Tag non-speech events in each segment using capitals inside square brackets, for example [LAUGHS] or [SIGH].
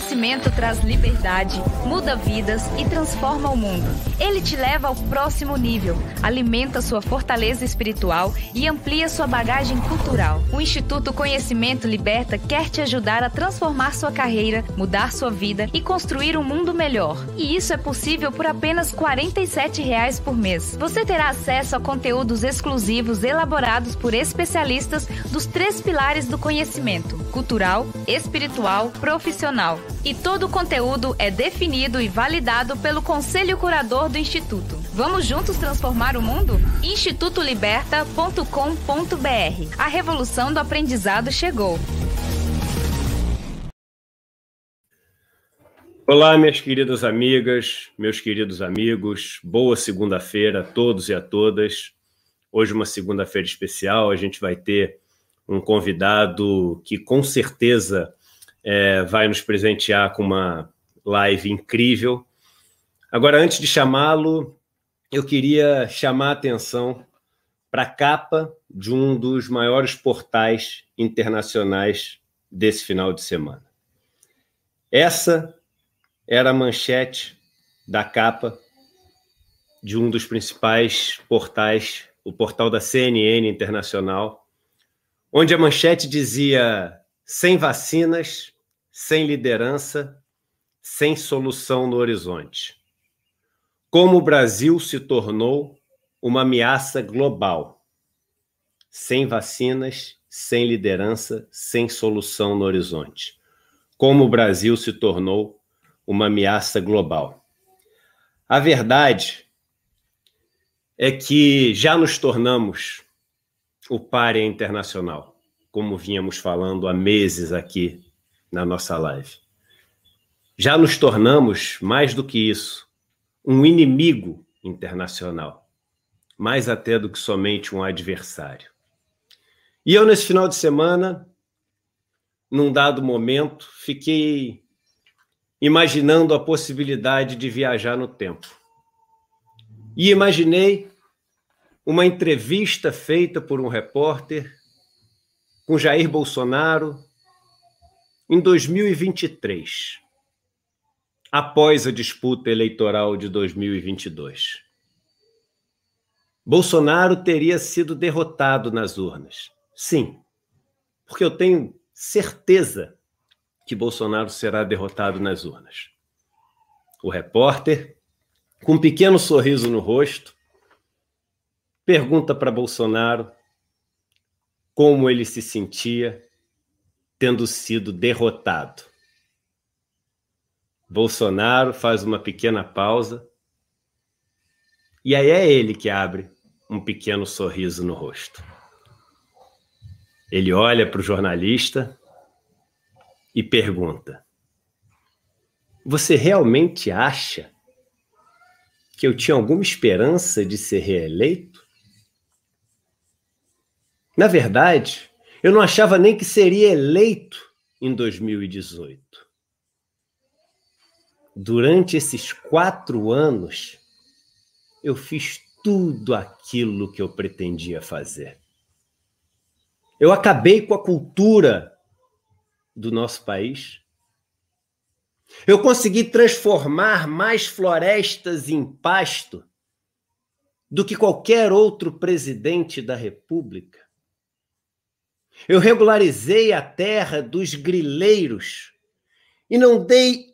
conhecimento traz liberdade, muda vidas e transforma o mundo. Ele te leva ao próximo nível, alimenta sua fortaleza espiritual e amplia sua bagagem cultural. O Instituto Conhecimento Liberta quer te ajudar a transformar sua carreira, mudar sua vida e construir um mundo melhor. E isso é possível por apenas 47 reais por mês. Você terá acesso a conteúdos exclusivos elaborados por especialistas dos três pilares do conhecimento: cultural, espiritual, profissional. E todo o conteúdo é definido e validado pelo Conselho Curador do Instituto. Vamos juntos transformar o mundo? institutoliberta.com.br. A revolução do aprendizado chegou. Olá, minhas queridas amigas, meus queridos amigos. Boa segunda-feira a todos e a todas. Hoje uma segunda-feira especial, a gente vai ter um convidado que com certeza é, vai nos presentear com uma live incrível. Agora, antes de chamá-lo, eu queria chamar a atenção para a capa de um dos maiores portais internacionais desse final de semana. Essa era a manchete da capa de um dos principais portais, o portal da CNN Internacional, onde a manchete dizia sem vacinas, sem liderança, sem solução no horizonte. Como o Brasil se tornou uma ameaça global. Sem vacinas, sem liderança, sem solução no horizonte. Como o Brasil se tornou uma ameaça global. A verdade é que já nos tornamos o párea internacional como vínhamos falando há meses aqui na nossa live. Já nos tornamos, mais do que isso, um inimigo internacional, mais até do que somente um adversário. E eu, nesse final de semana, num dado momento, fiquei imaginando a possibilidade de viajar no tempo. E imaginei uma entrevista feita por um repórter com Jair Bolsonaro em 2023, após a disputa eleitoral de 2022. Bolsonaro teria sido derrotado nas urnas. Sim, porque eu tenho certeza que Bolsonaro será derrotado nas urnas. O repórter, com um pequeno sorriso no rosto, pergunta para Bolsonaro como ele se sentia tendo sido derrotado. Bolsonaro faz uma pequena pausa e aí é ele que abre um pequeno sorriso no rosto. Ele olha para o jornalista e pergunta: Você realmente acha que eu tinha alguma esperança de ser reeleito? Na verdade, eu não achava nem que seria eleito em 2018. Durante esses quatro anos, eu fiz tudo aquilo que eu pretendia fazer. Eu acabei com a cultura do nosso país. Eu consegui transformar mais florestas em pasto do que qualquer outro presidente da República. Eu regularizei a terra dos grileiros e não dei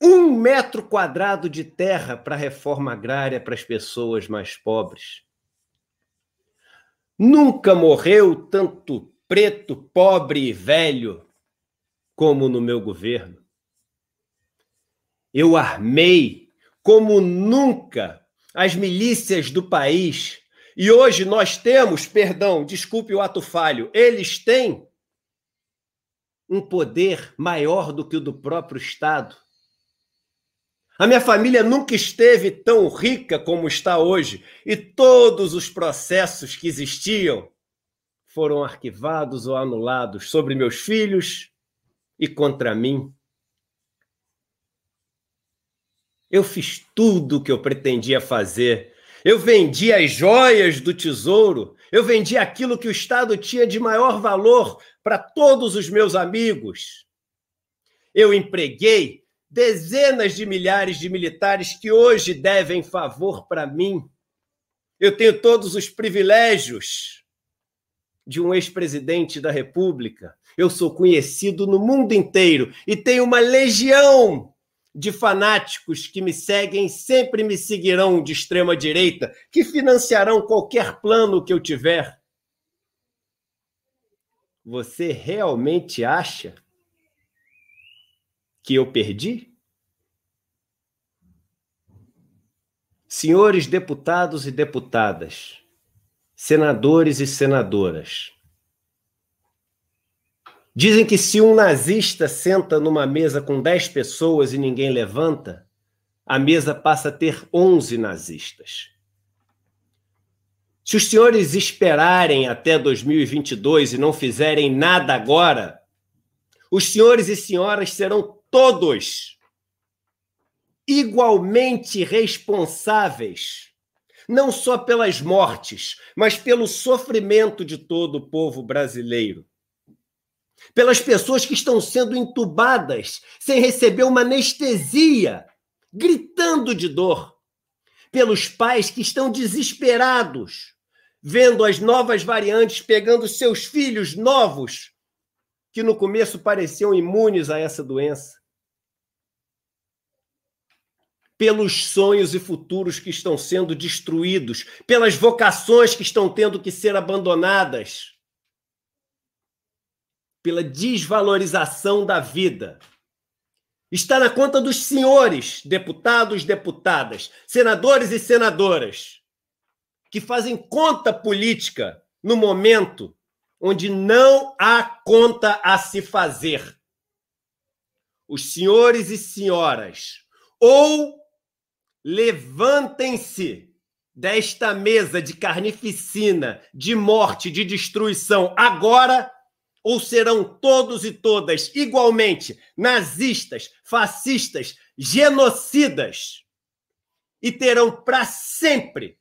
um metro quadrado de terra para a reforma agrária para as pessoas mais pobres. Nunca morreu tanto preto, pobre e velho como no meu governo. Eu armei como nunca as milícias do país e hoje nós temos, perdão, desculpe o ato falho, eles têm um poder maior do que o do próprio Estado. A minha família nunca esteve tão rica como está hoje, e todos os processos que existiam foram arquivados ou anulados sobre meus filhos e contra mim. Eu fiz tudo o que eu pretendia fazer eu vendi as joias do tesouro, eu vendi aquilo que o Estado tinha de maior valor para todos os meus amigos. eu empreguei dezenas de milhares de militares que hoje devem favor para mim. Eu tenho todos os privilégios de um ex-presidente da República. Eu sou conhecido no mundo inteiro e tenho uma legião de fanáticos que me seguem, sempre me seguirão de extrema direita, que financiarão qualquer plano que eu tiver. Você realmente acha que eu perdi? Senhores deputados e deputadas, senadores e senadoras, dizem que se um nazista senta numa mesa com 10 pessoas e ninguém levanta, a mesa passa a ter 11 nazistas. Se os senhores esperarem até 2022 e não fizerem nada agora, os senhores e senhoras serão todos igualmente responsáveis, não só pelas mortes, mas pelo sofrimento de todo o povo brasileiro. Pelas pessoas que estão sendo entubadas sem receber uma anestesia, gritando de dor. Pelos pais que estão desesperados, vendo as novas variantes pegando seus filhos novos, que no começo pareciam imunes a essa doença pelos sonhos e futuros que estão sendo destruídos, pelas vocações que estão tendo que ser abandonadas, pela desvalorização da vida. Está na conta dos senhores, deputados, deputadas, senadores e senadoras, que fazem conta política no momento onde não há conta a se fazer. Os senhores e senhoras ou Levantem-se desta mesa de carnificina, de morte, de destruição, agora, ou serão todos e todas igualmente nazistas, fascistas, genocidas e terão para sempre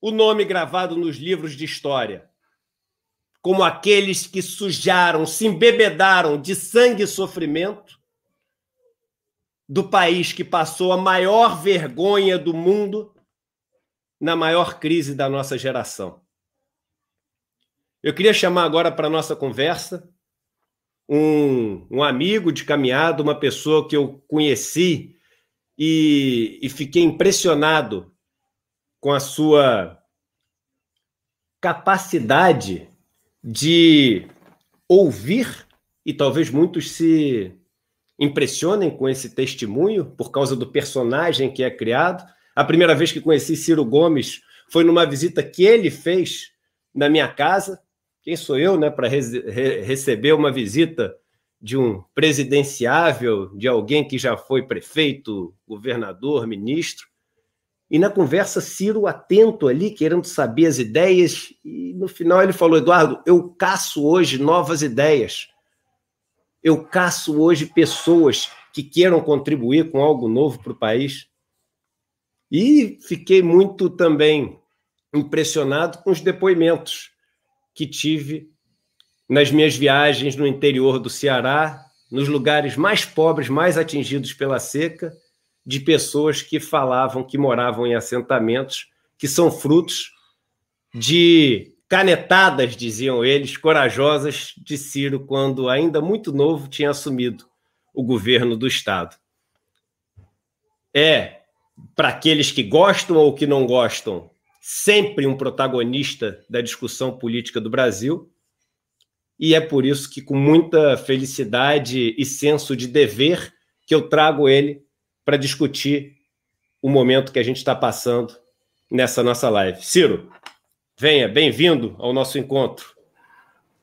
o nome gravado nos livros de história, como aqueles que sujaram, se embebedaram de sangue e sofrimento do país que passou a maior vergonha do mundo na maior crise da nossa geração. Eu queria chamar agora para a nossa conversa um, um, amigo de caminhada, uma pessoa que eu conheci e, e fiquei impressionado com a sua capacidade de ouvir, e talvez muitos se impressionem com esse testemunho por causa do personagem que é criado. A primeira vez que conheci Ciro Gomes foi numa visita que ele fez na minha casa. Quem sou eu, né, para re receber uma visita de um presidenciável, de alguém que já foi prefeito, governador, ministro? E na conversa, Ciro atento ali, querendo saber as ideias, e no final ele falou: Eduardo, eu caço hoje novas ideias eu caço hoje pessoas que queiram contribuir com algo novo para o país. E fiquei muito também impressionado com os depoimentos que tive nas minhas viagens no interior do Ceará, nos lugares mais pobres, mais atingidos pela seca, de pessoas que falavam que moravam em assentamentos que são frutos de canetadas, diziam eles, corajosas de Ciro quando ainda muito novo tinha assumido o governo do estado. É para aqueles que gostam ou que não gostam, sempre um protagonista da discussão política do Brasil. E é por isso que, com muita felicidade e senso de dever, que eu trago ele para discutir o momento que a gente está passando nessa nossa live. Ciro, Venha, bem-vindo ao nosso encontro.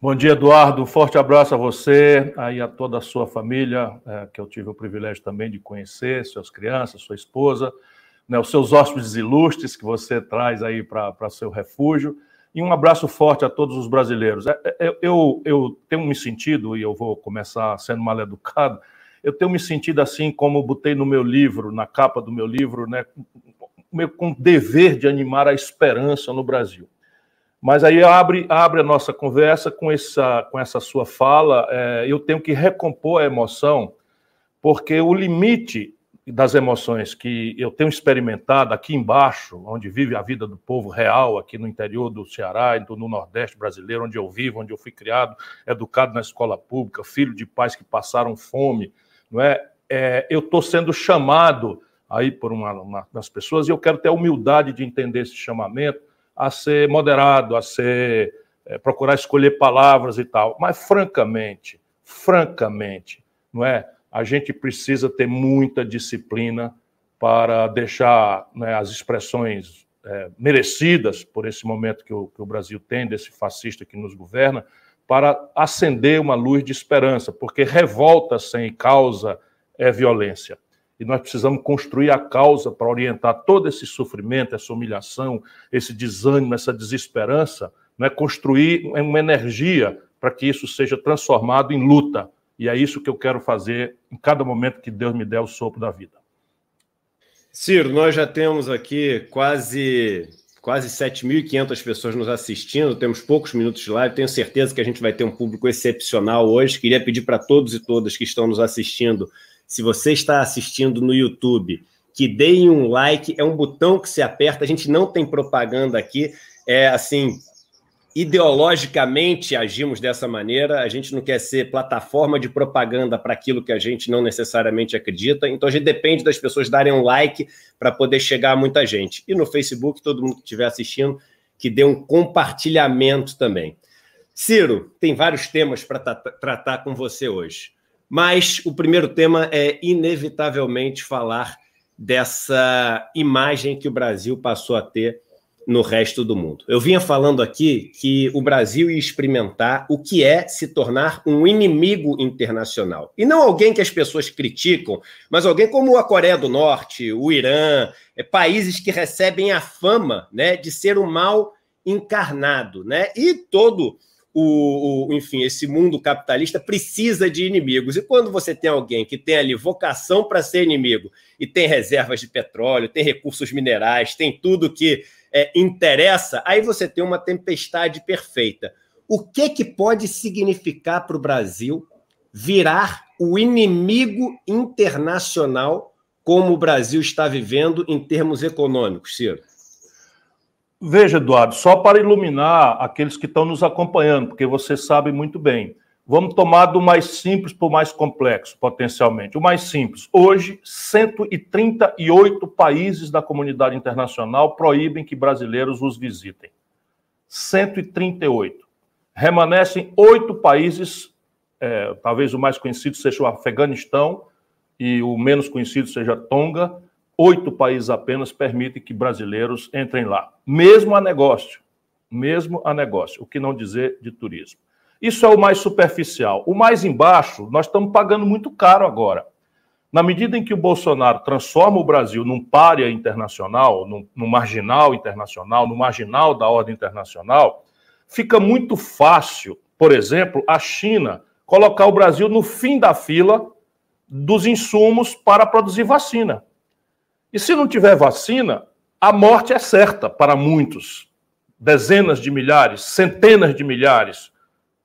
Bom dia, Eduardo. Um forte abraço a você, aí a toda a sua família, é, que eu tive o privilégio também de conhecer, suas crianças, sua esposa, né, os seus hóspedes ilustres que você traz aí para seu refúgio. E um abraço forte a todos os brasileiros. É, é, eu, eu tenho me sentido, e eu vou começar sendo mal educado, eu tenho me sentido assim como botei no meu livro, na capa do meu livro, né, com dever de animar a esperança no Brasil. Mas aí abre, abre a nossa conversa com essa, com essa sua fala. É, eu tenho que recompor a emoção, porque o limite das emoções que eu tenho experimentado aqui embaixo, onde vive a vida do povo real, aqui no interior do Ceará, no Nordeste brasileiro, onde eu vivo, onde eu fui criado, educado na escola pública, filho de pais que passaram fome, não é? é eu estou sendo chamado aí por uma, uma das pessoas e eu quero ter a humildade de entender esse chamamento a ser moderado, a ser é, procurar escolher palavras e tal. Mas francamente, francamente, não é? A gente precisa ter muita disciplina para deixar né, as expressões é, merecidas por esse momento que o, que o Brasil tem desse fascista que nos governa, para acender uma luz de esperança, porque revolta sem causa é violência e nós precisamos construir a causa para orientar todo esse sofrimento, essa humilhação, esse desânimo, essa desesperança, né? construir uma energia para que isso seja transformado em luta. E é isso que eu quero fazer em cada momento que Deus me der o sopro da vida. Ciro, nós já temos aqui quase quase 7.500 pessoas nos assistindo, temos poucos minutos de live, tenho certeza que a gente vai ter um público excepcional hoje. Queria pedir para todos e todas que estão nos assistindo se você está assistindo no YouTube, que deem um like, é um botão que se aperta, a gente não tem propaganda aqui, é assim, ideologicamente agimos dessa maneira, a gente não quer ser plataforma de propaganda para aquilo que a gente não necessariamente acredita, então a gente depende das pessoas darem um like para poder chegar a muita gente. E no Facebook, todo mundo que estiver assistindo, que dê um compartilhamento também. Ciro, tem vários temas para tratar com você hoje. Mas o primeiro tema é inevitavelmente falar dessa imagem que o Brasil passou a ter no resto do mundo. Eu vinha falando aqui que o Brasil ia experimentar o que é se tornar um inimigo internacional. E não alguém que as pessoas criticam, mas alguém como a Coreia do Norte, o Irã, é, países que recebem a fama né, de ser o mal encarnado. Né? E todo o, o, enfim, esse mundo capitalista precisa de inimigos. E quando você tem alguém que tem ali vocação para ser inimigo e tem reservas de petróleo, tem recursos minerais, tem tudo que é, interessa, aí você tem uma tempestade perfeita. O que, que pode significar para o Brasil virar o inimigo internacional como o Brasil está vivendo em termos econômicos, Ciro? Veja, Eduardo, só para iluminar aqueles que estão nos acompanhando, porque você sabe muito bem. Vamos tomar do mais simples para o mais complexo, potencialmente. O mais simples. Hoje, 138 países da comunidade internacional proíbem que brasileiros os visitem. 138. Remanescem oito países, é, talvez o mais conhecido seja o Afeganistão e o menos conhecido seja Tonga, oito países apenas permitem que brasileiros entrem lá, mesmo a negócio, mesmo a negócio, o que não dizer de turismo. Isso é o mais superficial. O mais embaixo, nós estamos pagando muito caro agora. Na medida em que o Bolsonaro transforma o Brasil num párea internacional, num, num marginal internacional, no marginal da ordem internacional, fica muito fácil, por exemplo, a China colocar o Brasil no fim da fila dos insumos para produzir vacina. E se não tiver vacina, a morte é certa para muitos. Dezenas de milhares, centenas de milhares,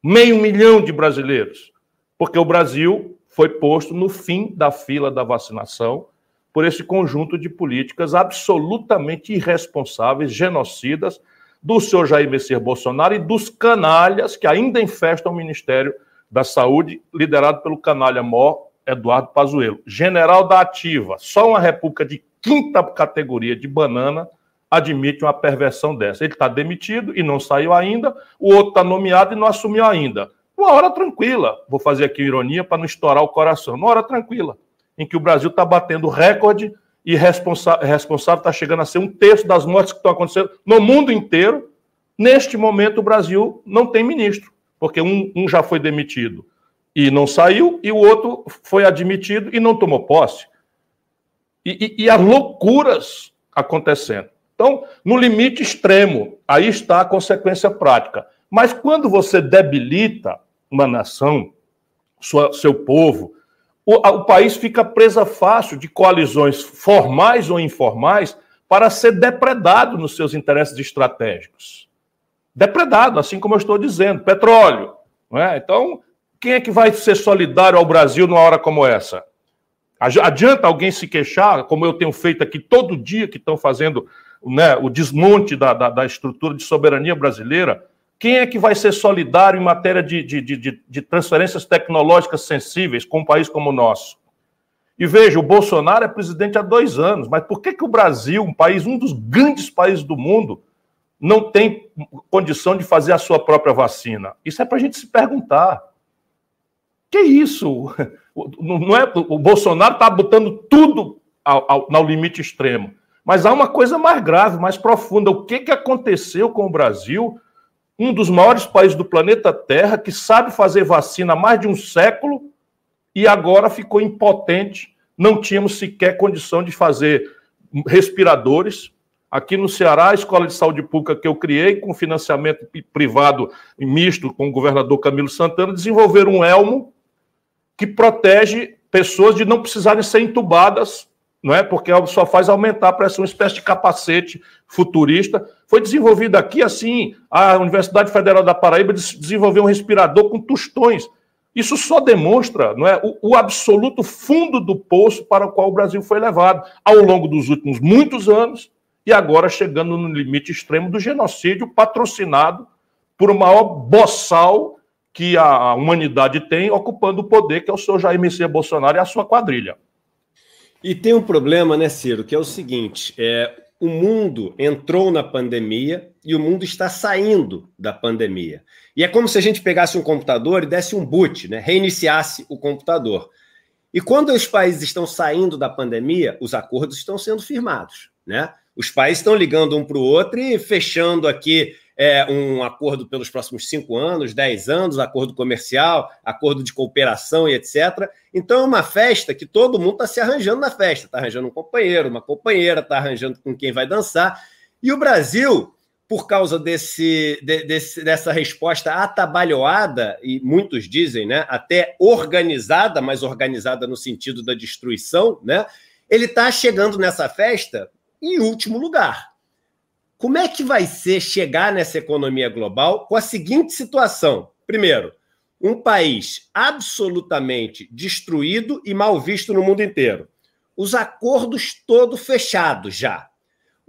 meio milhão de brasileiros. Porque o Brasil foi posto no fim da fila da vacinação por esse conjunto de políticas absolutamente irresponsáveis, genocidas, do senhor Jair Messias Bolsonaro e dos canalhas que ainda infestam o Ministério da Saúde, liderado pelo canalha mor Eduardo Pazuello. General da Ativa, só uma república de quinta categoria de banana admite uma perversão dessa. Ele está demitido e não saiu ainda, o outro está nomeado e não assumiu ainda. Uma hora tranquila, vou fazer aqui ironia para não estourar o coração, uma hora tranquila, em que o Brasil está batendo recorde e responsa responsável está chegando a ser um terço das mortes que estão acontecendo no mundo inteiro. Neste momento, o Brasil não tem ministro, porque um, um já foi demitido e não saiu, e o outro foi admitido e não tomou posse e, e, e as loucuras acontecendo. Então, no limite extremo, aí está a consequência prática. Mas quando você debilita uma nação, sua, seu povo, o, o, país fica presa fácil de coalizões formais ou informais para ser depredado nos seus interesses estratégicos. depredado, assim como eu estou dizendo, petróleo. É? Então, quem é que vai ser solidário ao Brasil numa hora como essa? Adianta alguém se queixar, como eu tenho feito aqui todo dia, que estão fazendo né, o desmonte da, da, da, estrutura de soberania brasileira? Quem é que vai ser solidário em matéria de, de, de, de transferências tecnológicas sensíveis com um país como o nosso? E veja, o Bolsonaro é presidente há dois anos, mas por que, que o Brasil, um país, um dos grandes países do mundo, não tem condição de fazer a sua própria vacina? Isso é para a gente se perguntar. Que isso? [LAUGHS] Não é, o Bolsonaro está botando tudo ao, ao, ao limite extremo. Mas há uma coisa mais grave, mais profunda. O que, que aconteceu com o Brasil, um dos maiores países do planeta Terra, que sabe fazer vacina há mais de um século e agora ficou impotente? Não tínhamos sequer condição de fazer respiradores. Aqui no Ceará, a Escola de Saúde Pública que eu criei, com financiamento privado misto com o governador Camilo Santana, desenvolveram um elmo que protege pessoas de não precisarem ser entubadas, não é? Porque só faz aumentar a pressão, uma espécie de capacete futurista. Foi desenvolvido aqui assim, a Universidade Federal da Paraíba desenvolveu um respirador com tostões. Isso só demonstra não é, o, o, absoluto fundo do poço para o qual o Brasil foi levado ao longo dos últimos muitos anos e agora chegando no limite extremo do genocídio patrocinado por o maior boçal que a humanidade tem ocupando o poder, que é o senhor Jair Messias Bolsonaro e a sua quadrilha. E tem um problema, né, Ciro, que é o seguinte: é, o mundo entrou na pandemia e o mundo está saindo da pandemia. E é como se a gente pegasse um computador e desse um boot, né, reiniciasse o computador. E quando os países estão saindo da pandemia, os acordos estão sendo firmados, né? Os países estão ligando um para o outro e fechando aqui é, um acordo pelos próximos cinco anos, dez anos, acordo comercial, acordo de cooperação e etc. Então é uma festa que todo mundo está se arranjando na festa, está arranjando um companheiro, uma companheira, está arranjando com quem vai dançar. E o Brasil, por causa desse, de, desse, dessa resposta atabalhoada, e muitos dizem, né, até organizada, mas organizada no sentido da destruição, né, ele está chegando nessa festa em último lugar. Como é que vai ser chegar nessa economia global com a seguinte situação? Primeiro, um país absolutamente destruído e mal visto no mundo inteiro. Os acordos todos fechados já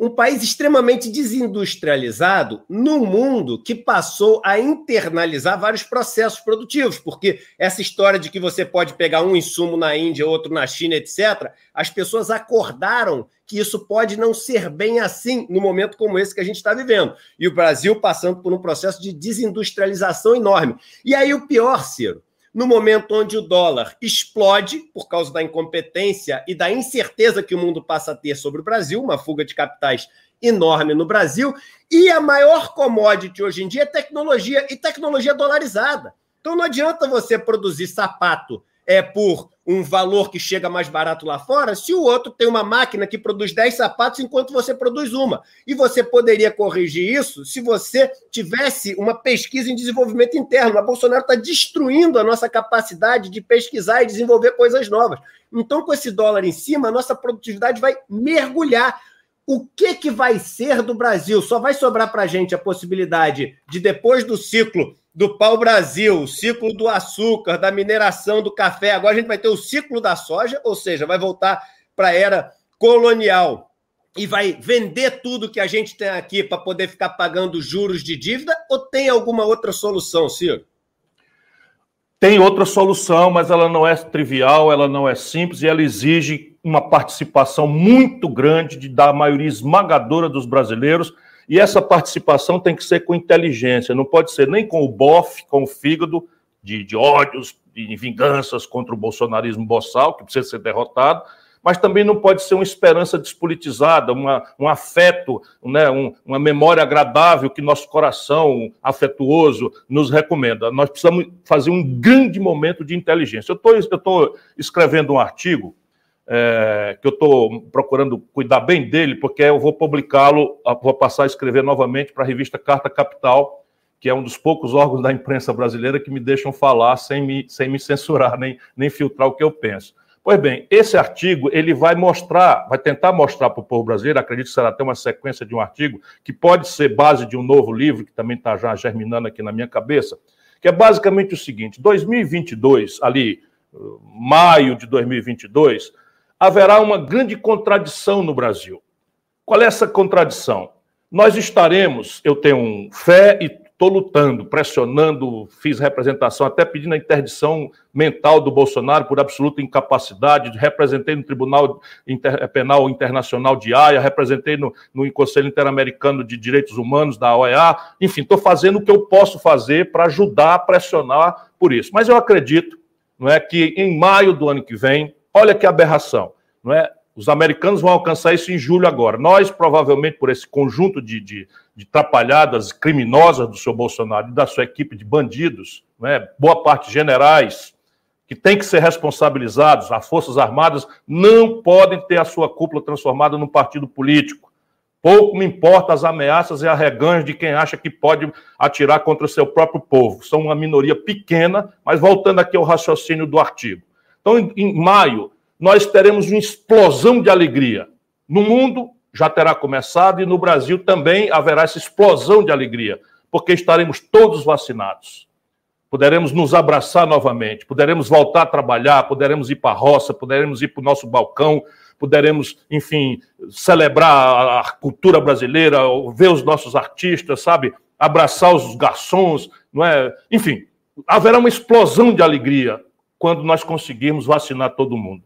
um país extremamente desindustrializado no mundo que passou a internalizar vários processos produtivos, porque essa história de que você pode pegar um insumo na Índia, outro na China, etc., as pessoas acordaram que isso pode não ser bem assim no momento como esse que a gente está vivendo. E o Brasil passando por um processo de desindustrialização enorme. E aí o pior, Ciro, no momento onde o dólar explode por causa da incompetência e da incerteza que o mundo passa a ter sobre o Brasil, uma fuga de capitais enorme no Brasil, e a maior commodity hoje em dia é tecnologia e tecnologia dolarizada. Então não adianta você produzir sapato é por um valor que chega mais barato lá fora, se o outro tem uma máquina que produz 10 sapatos enquanto você produz uma. E você poderia corrigir isso se você tivesse uma pesquisa em desenvolvimento interno. O Bolsonaro está destruindo a nossa capacidade de pesquisar e desenvolver coisas novas. Então, com esse dólar em cima, a nossa produtividade vai mergulhar. O que, que vai ser do Brasil? Só vai sobrar para a gente a possibilidade de, depois do ciclo do pau-brasil, o ciclo do açúcar, da mineração do café. Agora a gente vai ter o ciclo da soja, ou seja, vai voltar para a era colonial e vai vender tudo que a gente tem aqui para poder ficar pagando juros de dívida? Ou tem alguma outra solução, Ciro? Tem outra solução, mas ela não é trivial, ela não é simples e ela exige uma participação muito grande de, da maioria esmagadora dos brasileiros e essa participação tem que ser com inteligência, não pode ser nem com o bofe, com o fígado de, de ódios, de vinganças contra o bolsonarismo boçal, que precisa ser derrotado, mas também não pode ser uma esperança despolitizada, uma, um afeto, né, um, uma memória agradável que nosso coração afetuoso nos recomenda. Nós precisamos fazer um grande momento de inteligência. Eu estou escrevendo um artigo é, que eu estou procurando cuidar bem dele, porque eu vou publicá-lo, vou passar a escrever novamente para a revista Carta Capital, que é um dos poucos órgãos da imprensa brasileira que me deixam falar sem me, sem me censurar, nem, nem filtrar o que eu penso. Pois bem, esse artigo ele vai mostrar, vai tentar mostrar para o povo brasileiro, acredito que será até uma sequência de um artigo, que pode ser base de um novo livro, que também está já germinando aqui na minha cabeça, que é basicamente o seguinte: 2022, ali, maio de 2022, haverá uma grande contradição no Brasil. Qual é essa contradição? Nós estaremos, eu tenho fé e estou lutando, pressionando, fiz representação, até pedindo a interdição mental do Bolsonaro por absoluta incapacidade, representei no Tribunal Inter Penal Internacional de Haia, representei no, no Conselho Interamericano de Direitos Humanos da OEA, enfim, estou fazendo o que eu posso fazer para ajudar a pressionar por isso. Mas eu acredito não é, que em maio do ano que vem, olha que aberração, não é? Os americanos vão alcançar isso em julho agora. Nós, provavelmente, por esse conjunto de, de, de trapalhadas criminosas do seu Bolsonaro e da sua equipe de bandidos, né, boa parte generais, que têm que ser responsabilizados, as Forças Armadas não podem ter a sua cúpula transformada num partido político. Pouco me importa as ameaças e arreganhos de quem acha que pode atirar contra o seu próprio povo. São uma minoria pequena, mas voltando aqui ao raciocínio do artigo. Então, em, em maio, nós teremos uma explosão de alegria. No mundo já terá começado e no Brasil também haverá essa explosão de alegria, porque estaremos todos vacinados. Poderemos nos abraçar novamente, poderemos voltar a trabalhar, poderemos ir para a roça, poderemos ir para o nosso balcão, poderemos, enfim, celebrar a cultura brasileira, ver os nossos artistas, sabe? Abraçar os garçons, não é? Enfim, haverá uma explosão de alegria quando nós conseguirmos vacinar todo mundo.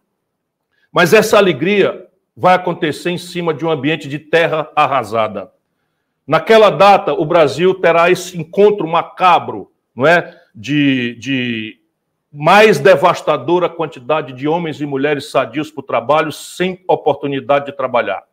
Mas essa alegria vai acontecer em cima de um ambiente de terra arrasada. Naquela data, o Brasil terá esse encontro macabro, não é? De, de mais devastadora quantidade de homens e mulheres sadios para o trabalho sem oportunidade de trabalhar.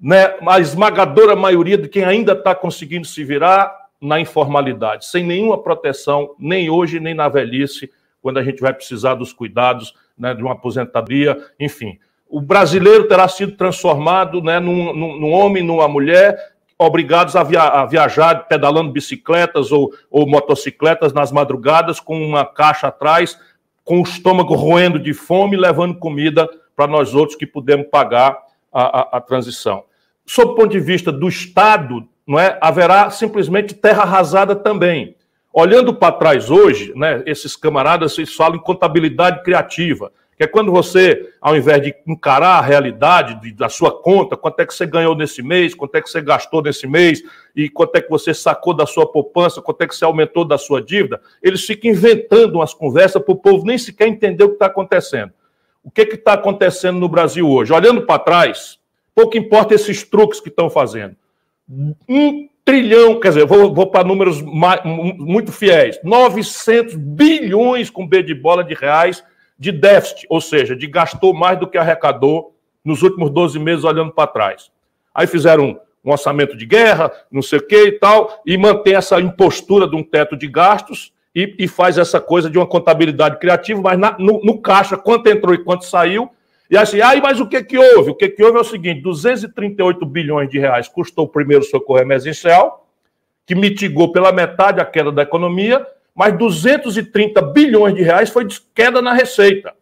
Né? A esmagadora maioria de quem ainda está conseguindo se virar na informalidade, sem nenhuma proteção, nem hoje, nem na velhice, quando a gente vai precisar dos cuidados né, de uma aposentadoria, enfim. O brasileiro terá sido transformado né, num, num homem, numa mulher, obrigados a, via a, viajar pedalando bicicletas ou, ou, motocicletas nas madrugadas com uma caixa atrás, com o estômago roendo de fome, levando comida para nós outros que podemos pagar a, a, a, transição. Sob o ponto de vista do Estado, não é, haverá simplesmente terra arrasada também. Olhando para trás hoje, né, esses camaradas eles falam em contabilidade criativa, que é quando você, ao invés de encarar a realidade de, da sua conta, quanto é que você ganhou nesse mês, quanto é que você gastou nesse mês, e quanto é que você sacou da sua poupança, quanto é que você aumentou da sua dívida, eles ficam inventando umas conversas para o povo nem sequer entender o que está acontecendo. O que está acontecendo no Brasil hoje? Olhando para trás, pouco importa esses truques que estão fazendo. Um trilhão, quer dizer, vou, vou para números mais, muito fiéis, 900 bilhões com B de bola de reais de déficit, ou seja, de gastou mais do que arrecadou nos últimos 12 meses olhando para trás. Aí fizeram um orçamento de guerra, não sei o que e tal, e mantém essa impostura de um teto de gastos e, e faz essa coisa de uma contabilidade criativa, mas na, no, no, caixa, quanto entrou e quanto saiu, e assim, aí, mas o que que houve? O que que houve é o seguinte: 238 bilhões de reais custou o primeiro socorro emergencial, que mitigou pela metade a queda da economia, mas 230 bilhões de reais foi de queda na receita.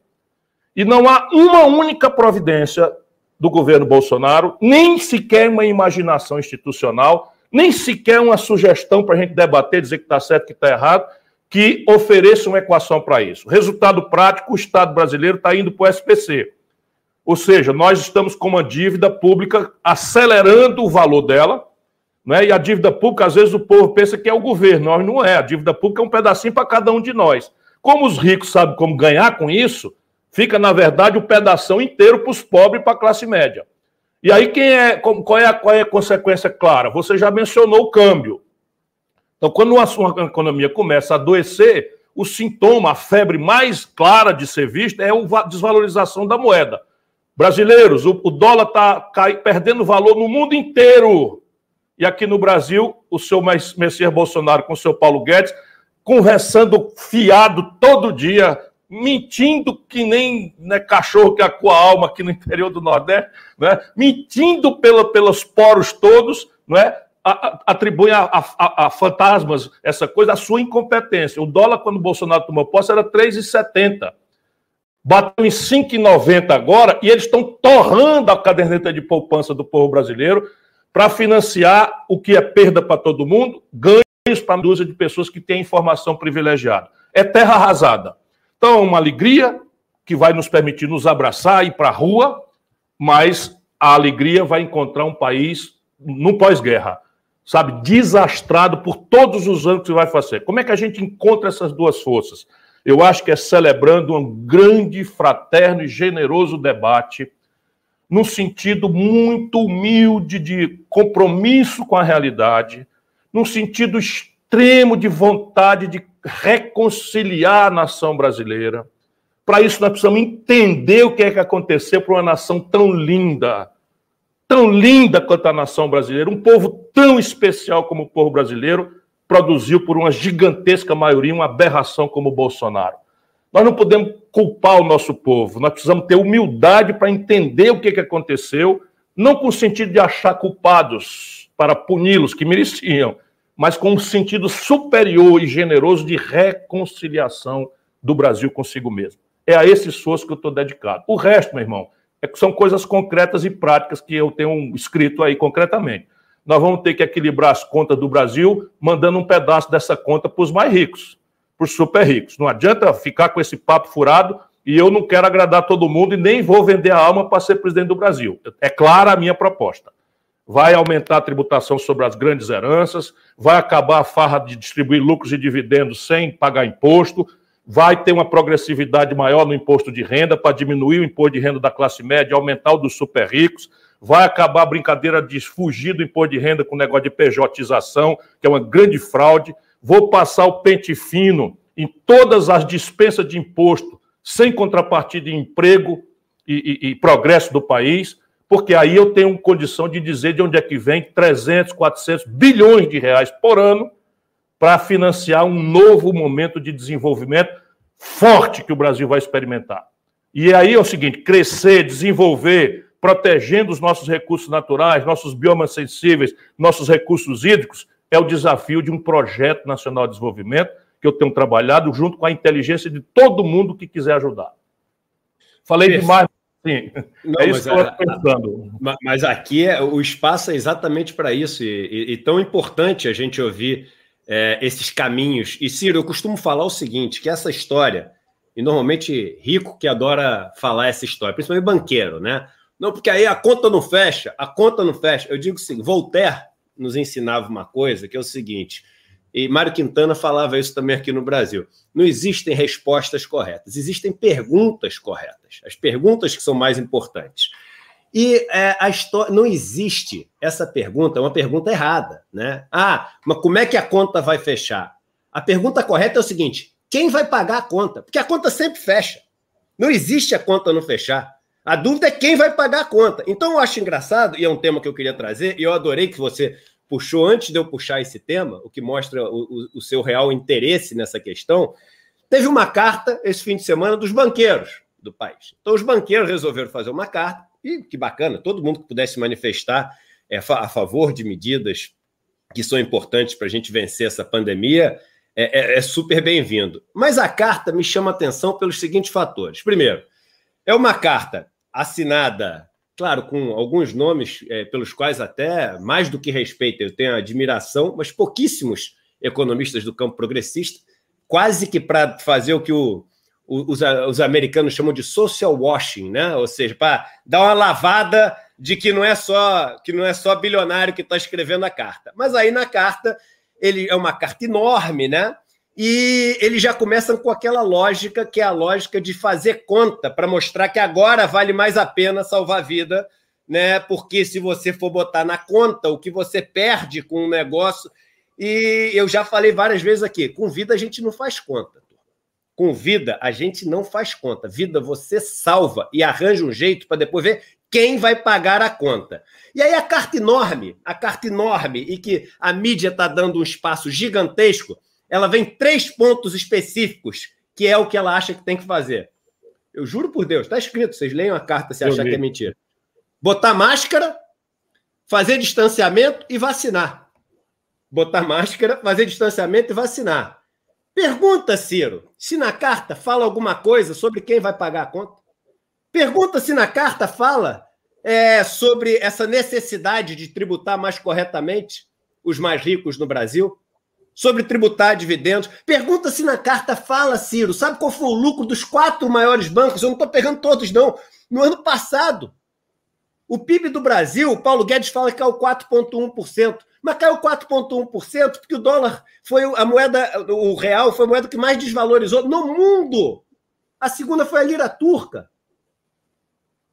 E não há uma única providência do governo Bolsonaro, nem sequer uma imaginação institucional, nem sequer uma sugestão para a gente debater, dizer que está certo, que está errado, que ofereça uma equação para isso. Resultado prático: o Estado brasileiro está indo para o SPC. Ou seja, nós estamos com uma dívida pública acelerando o valor dela, né? e a dívida pública, às vezes, o povo pensa que é o governo, nós não é. A dívida pública é um pedacinho para cada um de nós. Como os ricos sabem como ganhar com isso, fica, na verdade, o um pedaço inteiro para os pobres e para a classe média. E aí, quem é, qual, é a, qual é a consequência clara? Você já mencionou o câmbio. Então, quando uma, uma economia começa a adoecer, o sintoma, a febre mais clara de ser vista é a desvalorização da moeda. Brasileiros, o, o dólar está perdendo valor no mundo inteiro. E aqui no Brasil, o seu Messias Bolsonaro com o seu Paulo Guedes, conversando fiado todo dia, mentindo que nem né, cachorro que acua a alma aqui no interior do Nordeste, né? mentindo pela, pelos poros todos, não é? atribui a, a, a, fantasmas essa coisa, a sua incompetência. O dólar, quando o Bolsonaro tomou posse, era 3,70. Bateu em 5,90 agora e eles estão torrando a caderneta de poupança do povo brasileiro para financiar o que é perda para todo mundo, ganhos para a dúzia de pessoas que têm informação privilegiada. É terra arrasada. Então, é uma alegria que vai nos permitir nos abraçar e ir para a rua, mas a alegria vai encontrar um país no pós-guerra, sabe, desastrado por todos os anos que vai fazer. Como é que a gente encontra essas duas forças? Eu acho que é celebrando um grande, fraterno e generoso debate, no sentido muito humilde de compromisso com a realidade, no sentido extremo de vontade de reconciliar a nação brasileira. Para isso, nós precisamos entender o que é que aconteceu para uma nação tão linda, tão linda quanto a nação brasileira, um povo tão especial como o povo brasileiro, produziu por uma gigantesca maioria uma aberração como o Bolsonaro. Nós não podemos culpar o nosso povo, nós precisamos ter humildade para entender o que, que aconteceu, não com o sentido de achar culpados para puni-los, que mereciam, mas com um sentido superior e generoso de reconciliação do Brasil consigo mesmo. É a esse esforço que eu estou dedicado. O resto, meu irmão, é que são coisas concretas e práticas que eu tenho escrito aí concretamente nós vamos ter que equilibrar as contas do Brasil, mandando um pedaço dessa conta para os mais ricos, para os super ricos. Não adianta ficar com esse papo furado e eu não quero agradar todo mundo e nem vou vender a alma para ser presidente do Brasil. É clara a minha proposta. Vai aumentar a tributação sobre as grandes heranças, vai acabar a farra de distribuir lucros e dividendos sem pagar imposto, vai ter uma progressividade maior no imposto de renda para diminuir o imposto de renda da classe média, aumentar o dos super ricos vai acabar a brincadeira de fugir do imposto de renda com o negócio de pejotização, que é uma grande fraude. Vou passar o pente fino em todas as dispensas de imposto, sem contrapartida de emprego e, e, e progresso do país, porque aí eu tenho condição de dizer de onde é que vem 300, 400 bilhões de reais por ano para financiar um novo momento de desenvolvimento forte que o Brasil vai experimentar. E aí é o seguinte: crescer, desenvolver, protegendo os nossos recursos naturais, nossos biomas sensíveis, nossos recursos hídricos, é o desafio de um projeto nacional de desenvolvimento que eu tenho trabalhado junto com a inteligência de todo mundo que quiser ajudar. Falei Isso. demais. Sim, Não, é isso que eu estou pensando. Mas aqui é, o espaço é exatamente para isso, e, e, e, tão importante a gente ouvir é, esses caminhos. E, Ciro, eu costumo falar o seguinte: que essa história, e normalmente rico que adora falar essa história, principalmente banqueiro, né? Não, porque aí a conta não fecha, a conta não fecha. Eu digo assim, Voltaire nos ensinava uma coisa que é o seguinte, e Mário Quintana falava isso também aqui no Brasil. Não existem respostas corretas, existem perguntas corretas. As perguntas que são mais importantes. E é, a história não existe essa pergunta, é uma pergunta errada, né? Ah, mas como é que a conta vai fechar? A pergunta correta é o seguinte: quem vai pagar a conta? Porque a conta sempre fecha. Não existe a conta não fechar. A dúvida é quem vai pagar a conta. Então eu acho engraçado, e é um tema que eu queria trazer, e eu adorei que você puxou antes de eu puxar esse tema, o que mostra o, o, o seu real interesse nessa questão. Teve uma carta esse fim de semana dos banqueiros do país. Então os banqueiros resolveram fazer uma carta, e que bacana, todo mundo que pudesse manifestar é, a favor de medidas que são importantes para a gente vencer essa pandemia, é, é, é super bem-vindo. Mas a carta me chama atenção pelos seguintes fatores. Primeiro, é uma carta assinada, claro, com alguns nomes é, pelos quais até mais do que respeito eu tenho admiração, mas pouquíssimos economistas do campo progressista, quase que para fazer o que o, o, os, os, americanos chamam de social washing, né? Ou seja, para dar uma lavada de que não é só que não é só bilionário que está escrevendo a carta. Mas aí na carta ele é uma carta enorme, né? E eles já começam com aquela lógica que é a lógica de fazer conta para mostrar que agora vale mais a pena salvar a vida, né? Porque se você for botar na conta o que você perde com um negócio, e eu já falei várias vezes aqui, com vida a gente não faz conta. Com vida a gente não faz conta. Vida você salva e arranja um jeito para depois ver quem vai pagar a conta. E aí a carta enorme, a carta enorme e que a mídia está dando um espaço gigantesco ela vem três pontos específicos, que é o que ela acha que tem que fazer. Eu juro por Deus, está escrito, vocês leiam a carta se achar que é mentira. Botar máscara, fazer distanciamento e vacinar. Botar máscara, fazer distanciamento e vacinar. Pergunta, Ciro, se na carta fala alguma coisa sobre quem vai pagar a conta. Pergunta se na carta fala é, sobre essa necessidade de tributar mais corretamente os mais ricos no Brasil, sobre tributar dividendos. Pergunta se na carta fala, Ciro, sabe qual foi o lucro dos quatro maiores bancos? Eu não estou pegando todos, não. No ano passado, o PIB do Brasil, o Paulo Guedes fala que caiu 4,1%, mas caiu 4,1% porque o dólar foi a moeda, o real foi a moeda que mais desvalorizou no mundo. A segunda foi a lira turca.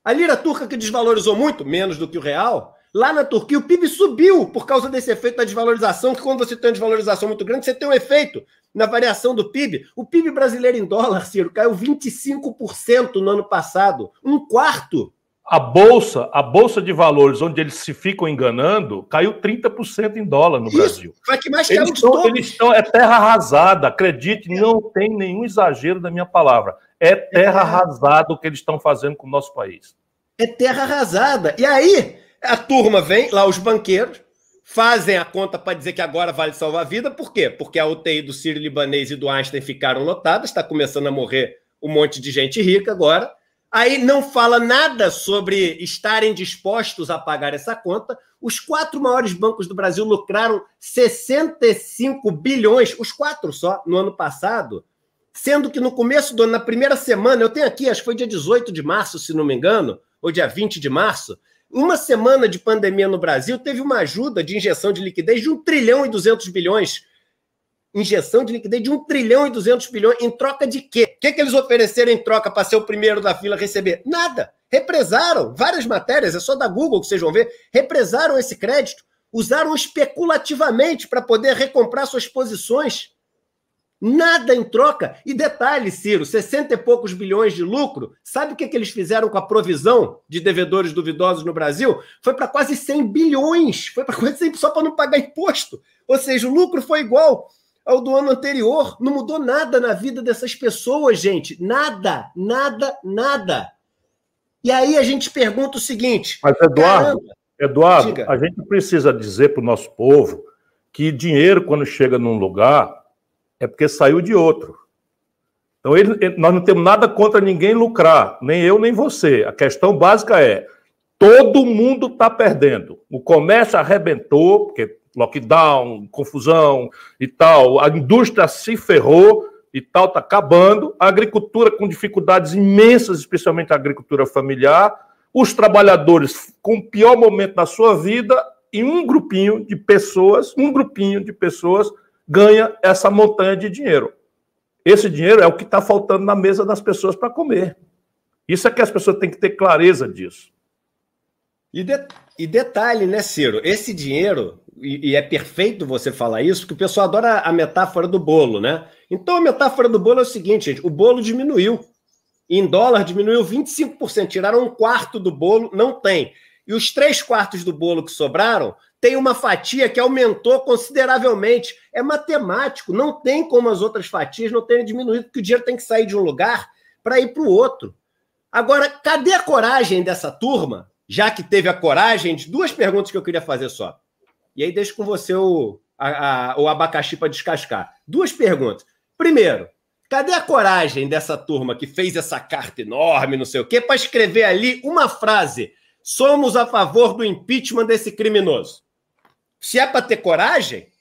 A lira turca que desvalorizou muito, menos do que o real. Lá na Turquia, o PIB subiu por causa desse efeito da desvalorização, que quando você tem uma desvalorização muito grande, você tem um efeito na variação do PIB. O PIB brasileiro em dólar, Ciro, caiu 25% no ano passado. Um quarto a bolsa, a bolsa de valores, onde eles se ficam enganando, caiu 30% em dólar no Isso, Brasil. Foi que mais eles estão, eles estão, é terra arrasada, acredite, não tem nenhum exagero da minha palavra. É terra é. arrasada o que eles estão fazendo com o nosso país. É terra arrasada. E aí, a turma vem, lá os banqueiros, fazem a conta para dizer que agora vale salvar a vida. Por quê? Porque a UTI do Ciro Libanês e do Einstein ficaram lotadas, está começando a morrer um monte de gente rica agora. Aí não fala nada sobre estarem dispostos a pagar essa conta. Os quatro maiores bancos do Brasil lucraram 65 bilhões, os quatro só, no ano passado. Sendo que no começo do ano, na primeira semana, eu tenho aqui, acho que foi dia 18 de março, se não me engano, ou dia 20 de março, uma semana de pandemia no Brasil teve uma ajuda de injeção de liquidez de 1 trilhão e 200 bilhões injeção de liquidez de 1 trilhão e 200 bilhões em troca de quê? O que, que eles ofereceram em troca para ser o primeiro da fila a receber? Nada. Represaram várias matérias, é só da Google que vocês vão ver. Represaram esse crédito, usaram especulativamente para poder recomprar suas posições. Nada em troca. E detalhe, Ciro, 60 e poucos bilhões de lucro. Sabe o que, que eles fizeram com a provisão de devedores duvidosos no Brasil? Foi para quase 100 bilhões. Foi para quase 100 só para não pagar imposto. Ou seja, o lucro foi igual ao do ano anterior. Não mudou nada na vida dessas pessoas, gente. Nada, nada, nada. E aí a gente pergunta o seguinte. Mas, Eduardo, caramba, Eduardo, diga. a gente precisa dizer para o nosso povo que dinheiro, quando chega num lugar, é porque saiu de outro. Então, ele, nós não temos nada contra ninguém lucrar, nem eu, nem você. A questão básica é: todo mundo está perdendo. O comércio arrebentou, porque lockdown, confusão e tal, a indústria se ferrou e tal, está acabando, a agricultura com dificuldades imensas, especialmente a agricultura familiar, os trabalhadores com o pior momento da sua vida e um grupinho de pessoas, um grupinho de pessoas ganha essa montanha de dinheiro. Esse dinheiro é o que está faltando na mesa das pessoas para comer. Isso é que as pessoas têm que ter clareza disso. E, de, e detalhe, né, Ciro? Esse dinheiro e, e, é perfeito você falar isso, porque o pessoal adora a metáfora do bolo, né? Então a metáfora do bolo é o seguinte, gente: o bolo diminuiu. Em dólar diminuiu 25%, tiraram um quarto do bolo, não tem. E os três quartos do bolo que sobraram tem uma fatia que aumentou consideravelmente. É matemático, não tem como as outras fatias não terem diminuído, porque o dinheiro tem que sair de um lugar para ir para o outro. Agora, cadê a coragem dessa turma? Já que teve a coragem, de duas perguntas que eu queria fazer só. E aí deixo com você o, a, a, o abacaxi para descascar. Duas perguntas. Primeiro, cadê a coragem dessa turma que fez essa carta enorme, não sei o quê, para escrever ali uma frase? Somos a favor do impeachment desse criminoso. Se é para ter coragem,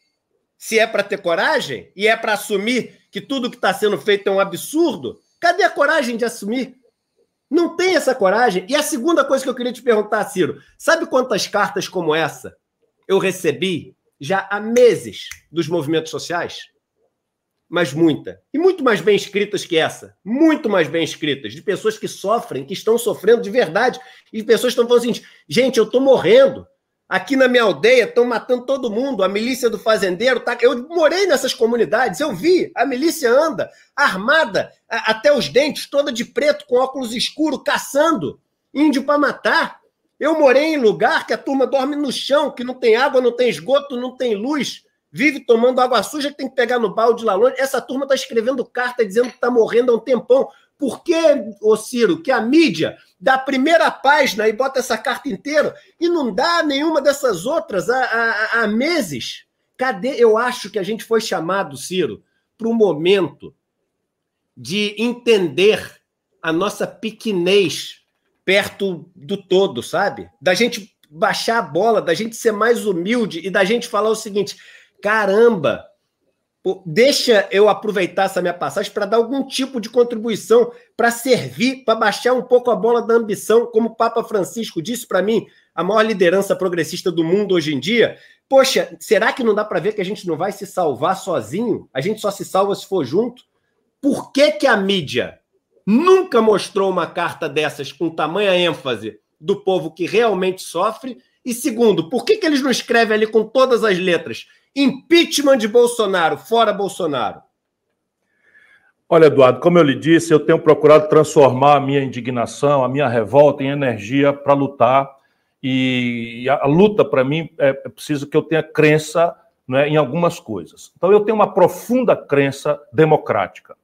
se é para ter coragem e é para assumir que tudo que está sendo feito é um absurdo, cadê a coragem de assumir? Não tem essa coragem. E a segunda coisa que eu queria te perguntar, Ciro, sabe quantas cartas como essa eu recebi já há meses dos movimentos sociais, mas muita. E muito mais bem escritas que essa. Muito mais bem escritas. De pessoas que sofrem, que estão sofrendo de verdade. E pessoas que estão falando assim: gente, eu estou morrendo. Aqui na minha aldeia estão matando todo mundo. A milícia do fazendeiro tá. Eu morei nessas comunidades, eu vi. A milícia anda armada até os dentes, toda de preto, com óculos escuros, caçando índio para matar. Eu morei em lugar que a turma dorme no chão, que não tem água, não tem esgoto, não tem luz, vive tomando água suja que tem que pegar no balde lá longe. Essa turma está escrevendo carta dizendo que está morrendo há um tempão. Por que, ô Ciro, que a mídia dá a primeira página e bota essa carta inteira e não dá nenhuma dessas outras há, há, há meses? Cadê? Eu acho que a gente foi chamado, Ciro, para o momento de entender a nossa pequenez perto do todo, sabe? Da gente baixar a bola, da gente ser mais humilde e da gente falar o seguinte: caramba, deixa eu aproveitar essa minha passagem para dar algum tipo de contribuição, para servir, para baixar um pouco a bola da ambição, como o Papa Francisco disse para mim, a maior liderança progressista do mundo hoje em dia. Poxa, será que não dá para ver que a gente não vai se salvar sozinho? A gente só se salva se for junto? Por que, que a mídia nunca mostrou uma carta dessas com tamanha ênfase do povo que realmente sofre? E segundo, por que, que eles não escrevem ali com todas as letras? Impeachment de Bolsonaro, fora Bolsonaro. Olha, Eduardo, como eu lhe disse, eu tenho procurado transformar a minha indignação, a minha revolta em energia para lutar. E a, luta, para mim, é, é preciso que eu tenha crença né, em algumas coisas. Então, eu tenho uma profunda crença democrática.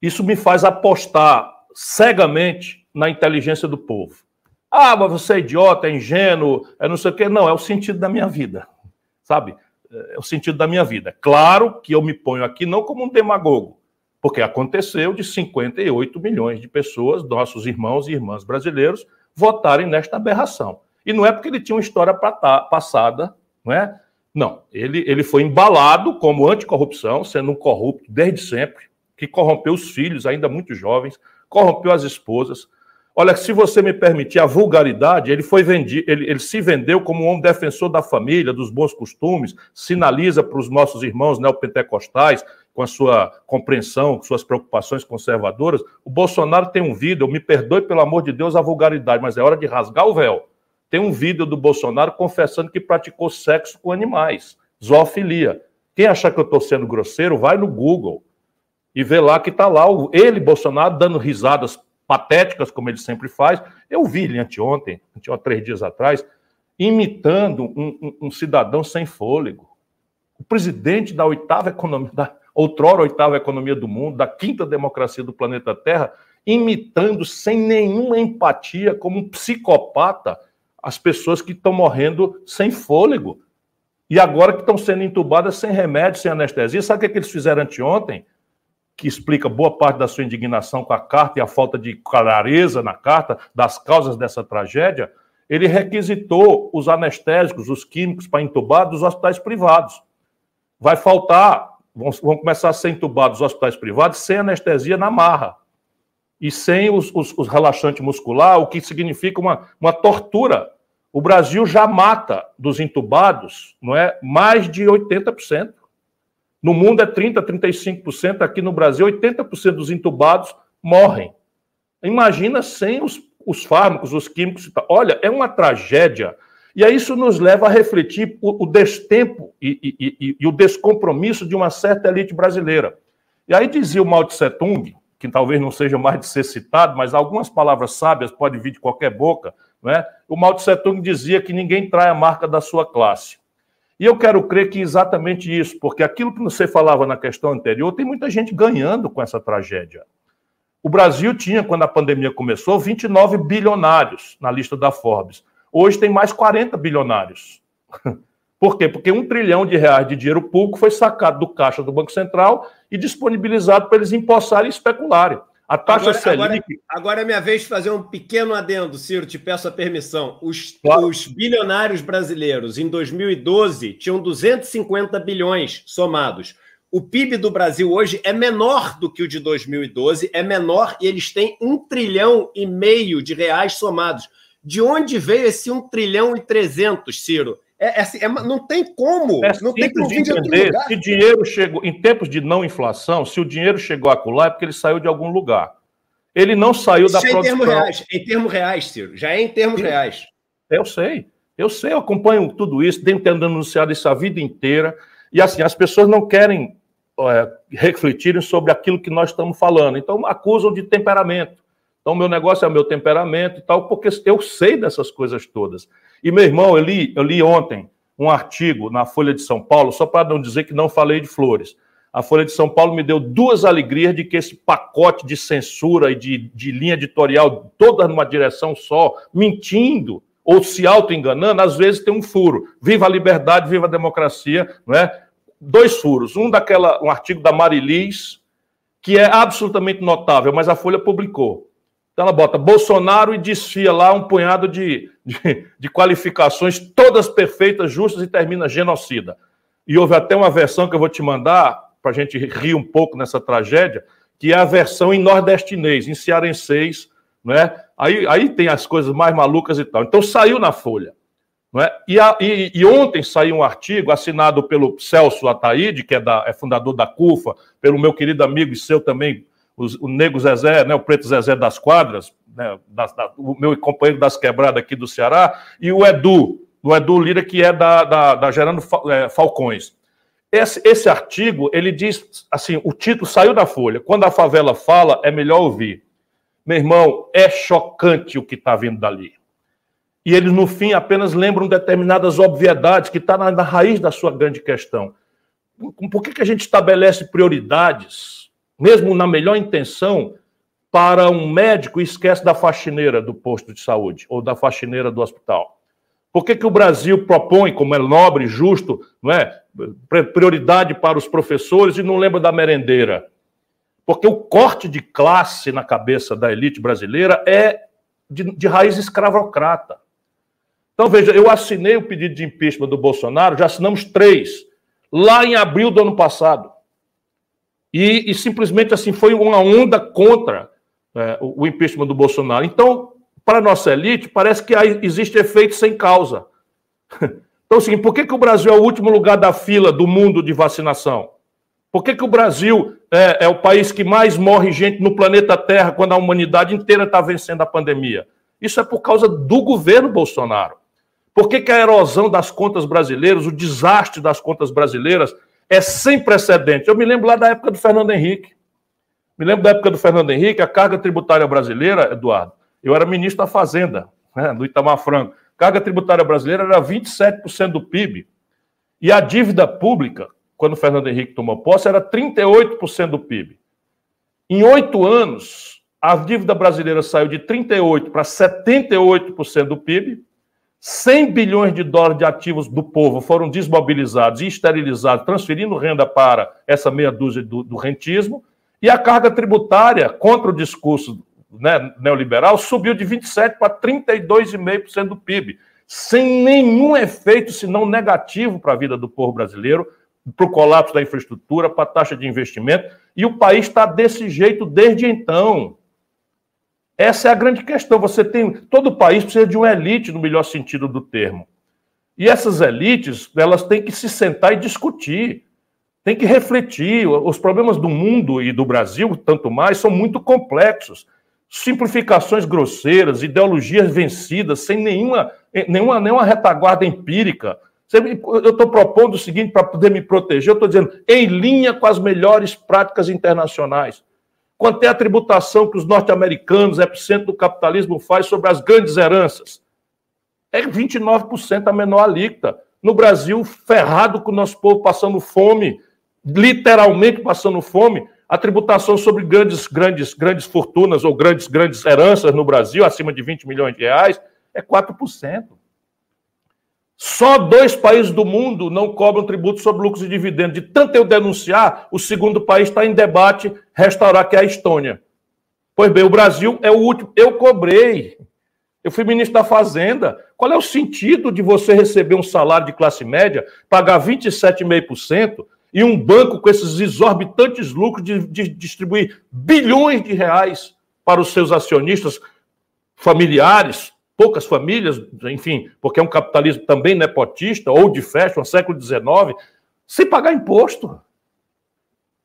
Isso me faz apostar cegamente na inteligência do povo. Ah, mas você é idiota, é ingênuo, é não sei o quê. Não, é o sentido da minha vida, sabe? É o sentido da minha vida. Claro que eu me ponho aqui não como um demagogo, porque aconteceu de 58 milhões de pessoas, nossos irmãos e irmãs brasileiros, votarem nesta aberração. E não é porque ele tinha uma história passada, não é? Não, ele, ele foi embalado como anticorrupção, sendo um corrupto desde sempre, que corrompeu os filhos, ainda muito jovens, corrompeu as esposas, Olha, se você me permitir a vulgaridade, ele foi vendido, ele, ele, se vendeu como um defensor da família, dos bons costumes, sinaliza para os nossos irmãos neopentecostais, com a sua compreensão, com suas preocupações conservadoras. O Bolsonaro tem um vídeo, me perdoe pelo amor de Deus a vulgaridade, mas é hora de rasgar o véu. Tem um vídeo do Bolsonaro confessando que praticou sexo com animais, zoofilia. Quem achar que eu estou sendo grosseiro, vai no Google e vê lá que está lá ele, Bolsonaro, dando risadas patéticas, como ele sempre faz. Eu vi ele anteontem, anteontem três dias atrás, imitando um, um, um, cidadão sem fôlego. O presidente da oitava economia, da outrora oitava economia do mundo, da quinta democracia do planeta Terra, imitando sem nenhuma empatia, como um psicopata, as pessoas que estão morrendo sem fôlego. E agora que estão sendo entubadas sem remédio, sem anestesia. Sabe o que, é que eles fizeram anteontem? Que explica boa parte da sua indignação com a carta e a falta de clareza na carta das causas dessa tragédia, ele requisitou os anestésicos, os químicos para entubar dos hospitais privados. Vai faltar, vão, vão começar a ser entubados os hospitais privados sem anestesia na marra e sem os, os, os relaxantes muscular, o que significa uma, uma tortura. O Brasil já mata dos entubados, não é, mais de 80%. No mundo é 30%, 35%, aqui no Brasil, 80% dos entubados morrem. Imagina sem os, os fármacos, os químicos. Olha, é uma tragédia. E aí isso nos leva a refletir o, o destempo e, e, e, e, o descompromisso de uma certa elite brasileira. E aí dizia o Mao Tse Tung, que talvez não seja mais de ser citado, mas algumas palavras sábias podem vir de qualquer boca, não é? o Mao Tse Tung dizia que ninguém trai a marca da sua classe. E eu quero crer que exatamente isso, porque aquilo que você falava na questão anterior, tem muita gente ganhando com essa tragédia. O Brasil tinha, quando a pandemia começou, 29 bilionários na lista da Forbes. Hoje tem mais 40 bilionários. [LAUGHS] Por quê? Porque um trilhão de reais de dinheiro público foi sacado do caixa do Banco Central e disponibilizado para eles empossarem e especularem. A taxa agora, Selic. Agora, agora, é minha vez de fazer um pequeno adendo, Ciro, te peço a permissão. Os, claro. os bilionários brasileiros, em 2012, tinham 250 bilhões somados. O PIB do Brasil hoje é menor do que o de 2012, é menor e eles têm um trilhão e meio de reais somados. De onde veio esse um trilhão e trezentos, Ciro? É, é, assim, é, não tem como. É não tem como de entender. lugar. Se dinheiro chegou, em tempos de não inflação, se o dinheiro chegou a colar, é porque ele saiu de algum lugar. Ele não saiu Isso da é produção. Em termos reais, em termos reais, Ciro. Já é em termos Sim. reais. Eu sei. Eu sei, eu acompanho tudo isso, tenho tentando anunciar isso a vida inteira. E assim, as pessoas não querem é, refletirem sobre aquilo que nós estamos falando. Então, acusam de temperamento. Então, meu negócio é o meu temperamento e tal, porque eu sei dessas coisas todas. E, meu irmão, eu li, eu li ontem um artigo na Folha de São Paulo, só para não dizer que não falei de flores. A Folha de São Paulo me deu duas alegrias de que esse pacote de censura e de, de linha editorial, toda numa direção só, mentindo ou se auto-enganando, às vezes tem um furo. Viva a liberdade, viva a democracia, não é? dois furos. Um daquela, um artigo da Marilis, que é absolutamente notável, mas a Folha publicou. Então ela bota Bolsonaro e desfia lá um punhado de, de, de qualificações, todas perfeitas, justas, e termina genocida. E houve até uma versão que eu vou te mandar, para a gente rir um pouco nessa tragédia, que é a versão em nordestinês, em cearenseis, né? Aí, aí tem as coisas mais malucas e tal. Então saiu na Folha. Não é? E, a, e, e, ontem saiu um artigo assinado pelo Celso Ataíde, que é, da, é fundador da CUFA, pelo meu querido amigo e seu também, os, o Nego Zezé, né, o Preto Zezé das Quadras, né, da, da, o meu companheiro das quebradas aqui do Ceará, e o Edu, o Edu Lira, que é da, da, da Gerando é, Falcões. Esse, esse artigo, ele diz assim, o título saiu da Folha, quando a favela fala, é melhor ouvir. Meu irmão, é chocante o que está vindo dali. E eles, no fim, apenas lembram determinadas obviedades que estão tá na, na, raiz da sua grande questão. Por que, que a gente estabelece prioridades, mesmo na melhor intenção, para um médico e esquece da faxineira do posto de saúde ou da faxineira do hospital? Por que, que o Brasil propõe, como é nobre justo, não é, prioridade para os professores e não lembra da merendeira? Porque o corte de classe na cabeça da elite brasileira é de, de raiz escravocrata. Então, veja, eu assinei o pedido de impeachment do Bolsonaro, já assinamos três, lá em abril do ano passado. E, e simplesmente assim foi uma onda contra é, o, o, impeachment do Bolsonaro. Então, para a nossa elite, parece que existe efeito sem causa. [LAUGHS] Então, assim, por que, que o Brasil é o último lugar da fila do mundo de vacinação? Por que, que o Brasil é, é, o país que mais morre gente no planeta Terra quando a humanidade inteira está vencendo a pandemia? Isso é por causa do governo Bolsonaro. Por que, que a erosão das contas brasileiras, o desastre das contas brasileiras é sem precedente? Eu me lembro lá da época do Fernando Henrique. Me lembro da época do Fernando Henrique, a carga tributária brasileira, Eduardo, eu era ministro da Fazenda, né, do Itamar Franco. Carga tributária brasileira era 27% do PIB. E a dívida pública, quando o Fernando Henrique tomou posse, era 38% do PIB. Em oito anos, a dívida brasileira saiu de 38% para 78% do PIB. 100 bilhões de dólares de ativos do povo foram desmobilizados e esterilizados, transferindo renda para essa meia dúzia do, do rentismo. E a carga tributária contra o discurso né, neoliberal subiu de 27% para 32,5% do PIB, sem nenhum efeito, senão negativo para a vida do povo brasileiro, para o colapso da infraestrutura, para a taxa de investimento, e o país está desse jeito desde então. Essa é a grande questão. Você tem. Todo país precisa de uma elite, no melhor sentido do termo. E essas elites, elas têm que se sentar e discutir, têm que refletir. Os problemas do mundo e do Brasil, tanto mais, são muito complexos. Simplificações grosseiras, ideologias vencidas, sem nenhuma, nenhuma, nenhuma retaguarda empírica. Eu estou propondo o seguinte para poder me proteger, eu estou dizendo, em linha com as melhores práticas internacionais. Quanto é a tributação que os norte-americanos, epicentro do capitalismo, faz sobre as grandes heranças? É 29% a menor alíquota. No Brasil, ferrado com o nosso povo passando fome, literalmente passando fome, a tributação sobre grandes, grandes, grandes fortunas ou grandes, grandes heranças no Brasil, acima de 20 milhões de reais, é 4%. Só dois países do mundo não cobram tributo sobre lucros e dividendos. De tanto eu denunciar, o segundo país está em debate restaurar, que é a Estônia. Pois bem, o Brasil é o último. Eu cobrei. Eu fui ministro da Fazenda. Qual é o sentido de você receber um salário de classe média, pagar 27,5% e um banco com esses exorbitantes lucros de, de distribuir bilhões de reais para os seus acionistas familiares, poucas famílias, enfim, porque é um capitalismo também nepotista ou de fashion, século XIX, sem pagar imposto.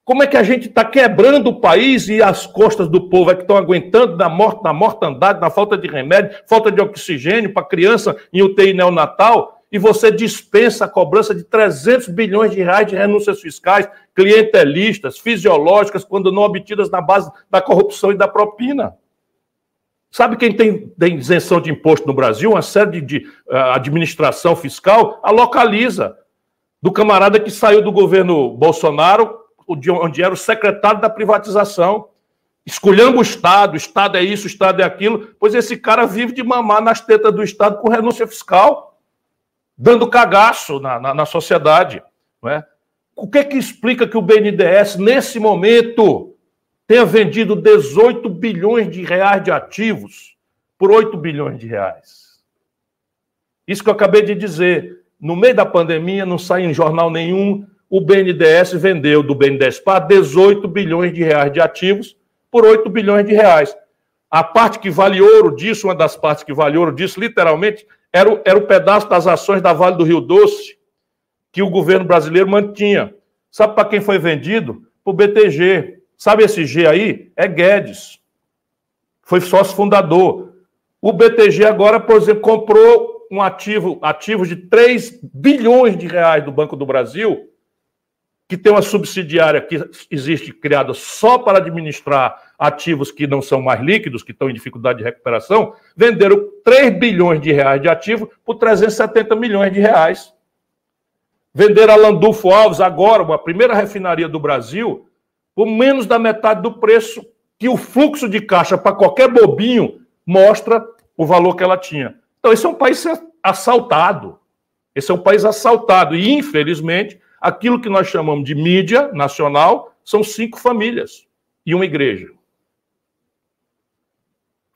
Como é que a gente está quebrando o país e as costas do povo é que estão aguentando na morte, na mortandade, na falta de remédio, falta de oxigênio para criança em UTI neonatal, e você dispensa a cobrança de 300 bilhões de reais de renúncias fiscais, clientelistas, fisiológicas, quando não obtidas na base da corrupção e da propina. Sabe quem tem, tem isenção de imposto no Brasil? Uma série de, de uh, administração fiscal a localiza. Do camarada que saiu do governo Bolsonaro, onde era o secretário da privatização. Escolhendo o Estado, o Estado é isso, o Estado é aquilo, pois esse cara vive de mamar nas tetas do Estado com renúncia fiscal, dando cagaço na, na, na sociedade. Não é? O que é que explica que o BNDES, nesse momento, tenha vendido 18 bilhões de reais de ativos por 8 bilhões de reais? Isso que eu acabei de dizer. No meio da pandemia, não sai em jornal nenhum, o BNDES vendeu do BNDES para 18 bilhões de reais de ativos por 8 bilhões de reais. A parte que vale ouro disso, uma das partes que vale ouro disso, literalmente, era o, era o pedaço das ações da Vale do Rio Doce que o governo brasileiro mantinha. Sabe para quem foi vendido? Para o BTG. Sabe esse G aí? É Guedes. Foi sócio fundador. O BTG agora, por exemplo, comprou um ativo, ativos de 3 bilhões de reais do Banco do Brasil, que tem uma subsidiária que existe criada só para administrar ativos que não são mais líquidos, que estão em dificuldade de recuperação, venderam 3 bilhões de reais de ativo por 370 milhões de reais. Venderam a Landulfo Alves agora, uma primeira refinaria do Brasil, por menos da metade do preço que o fluxo de caixa para qualquer bobinho mostra o valor que ela tinha. Então, esse é um país assaltado. Esse é um país assaltado. E, infelizmente, aquilo que nós chamamos de mídia nacional são cinco famílias e uma igreja.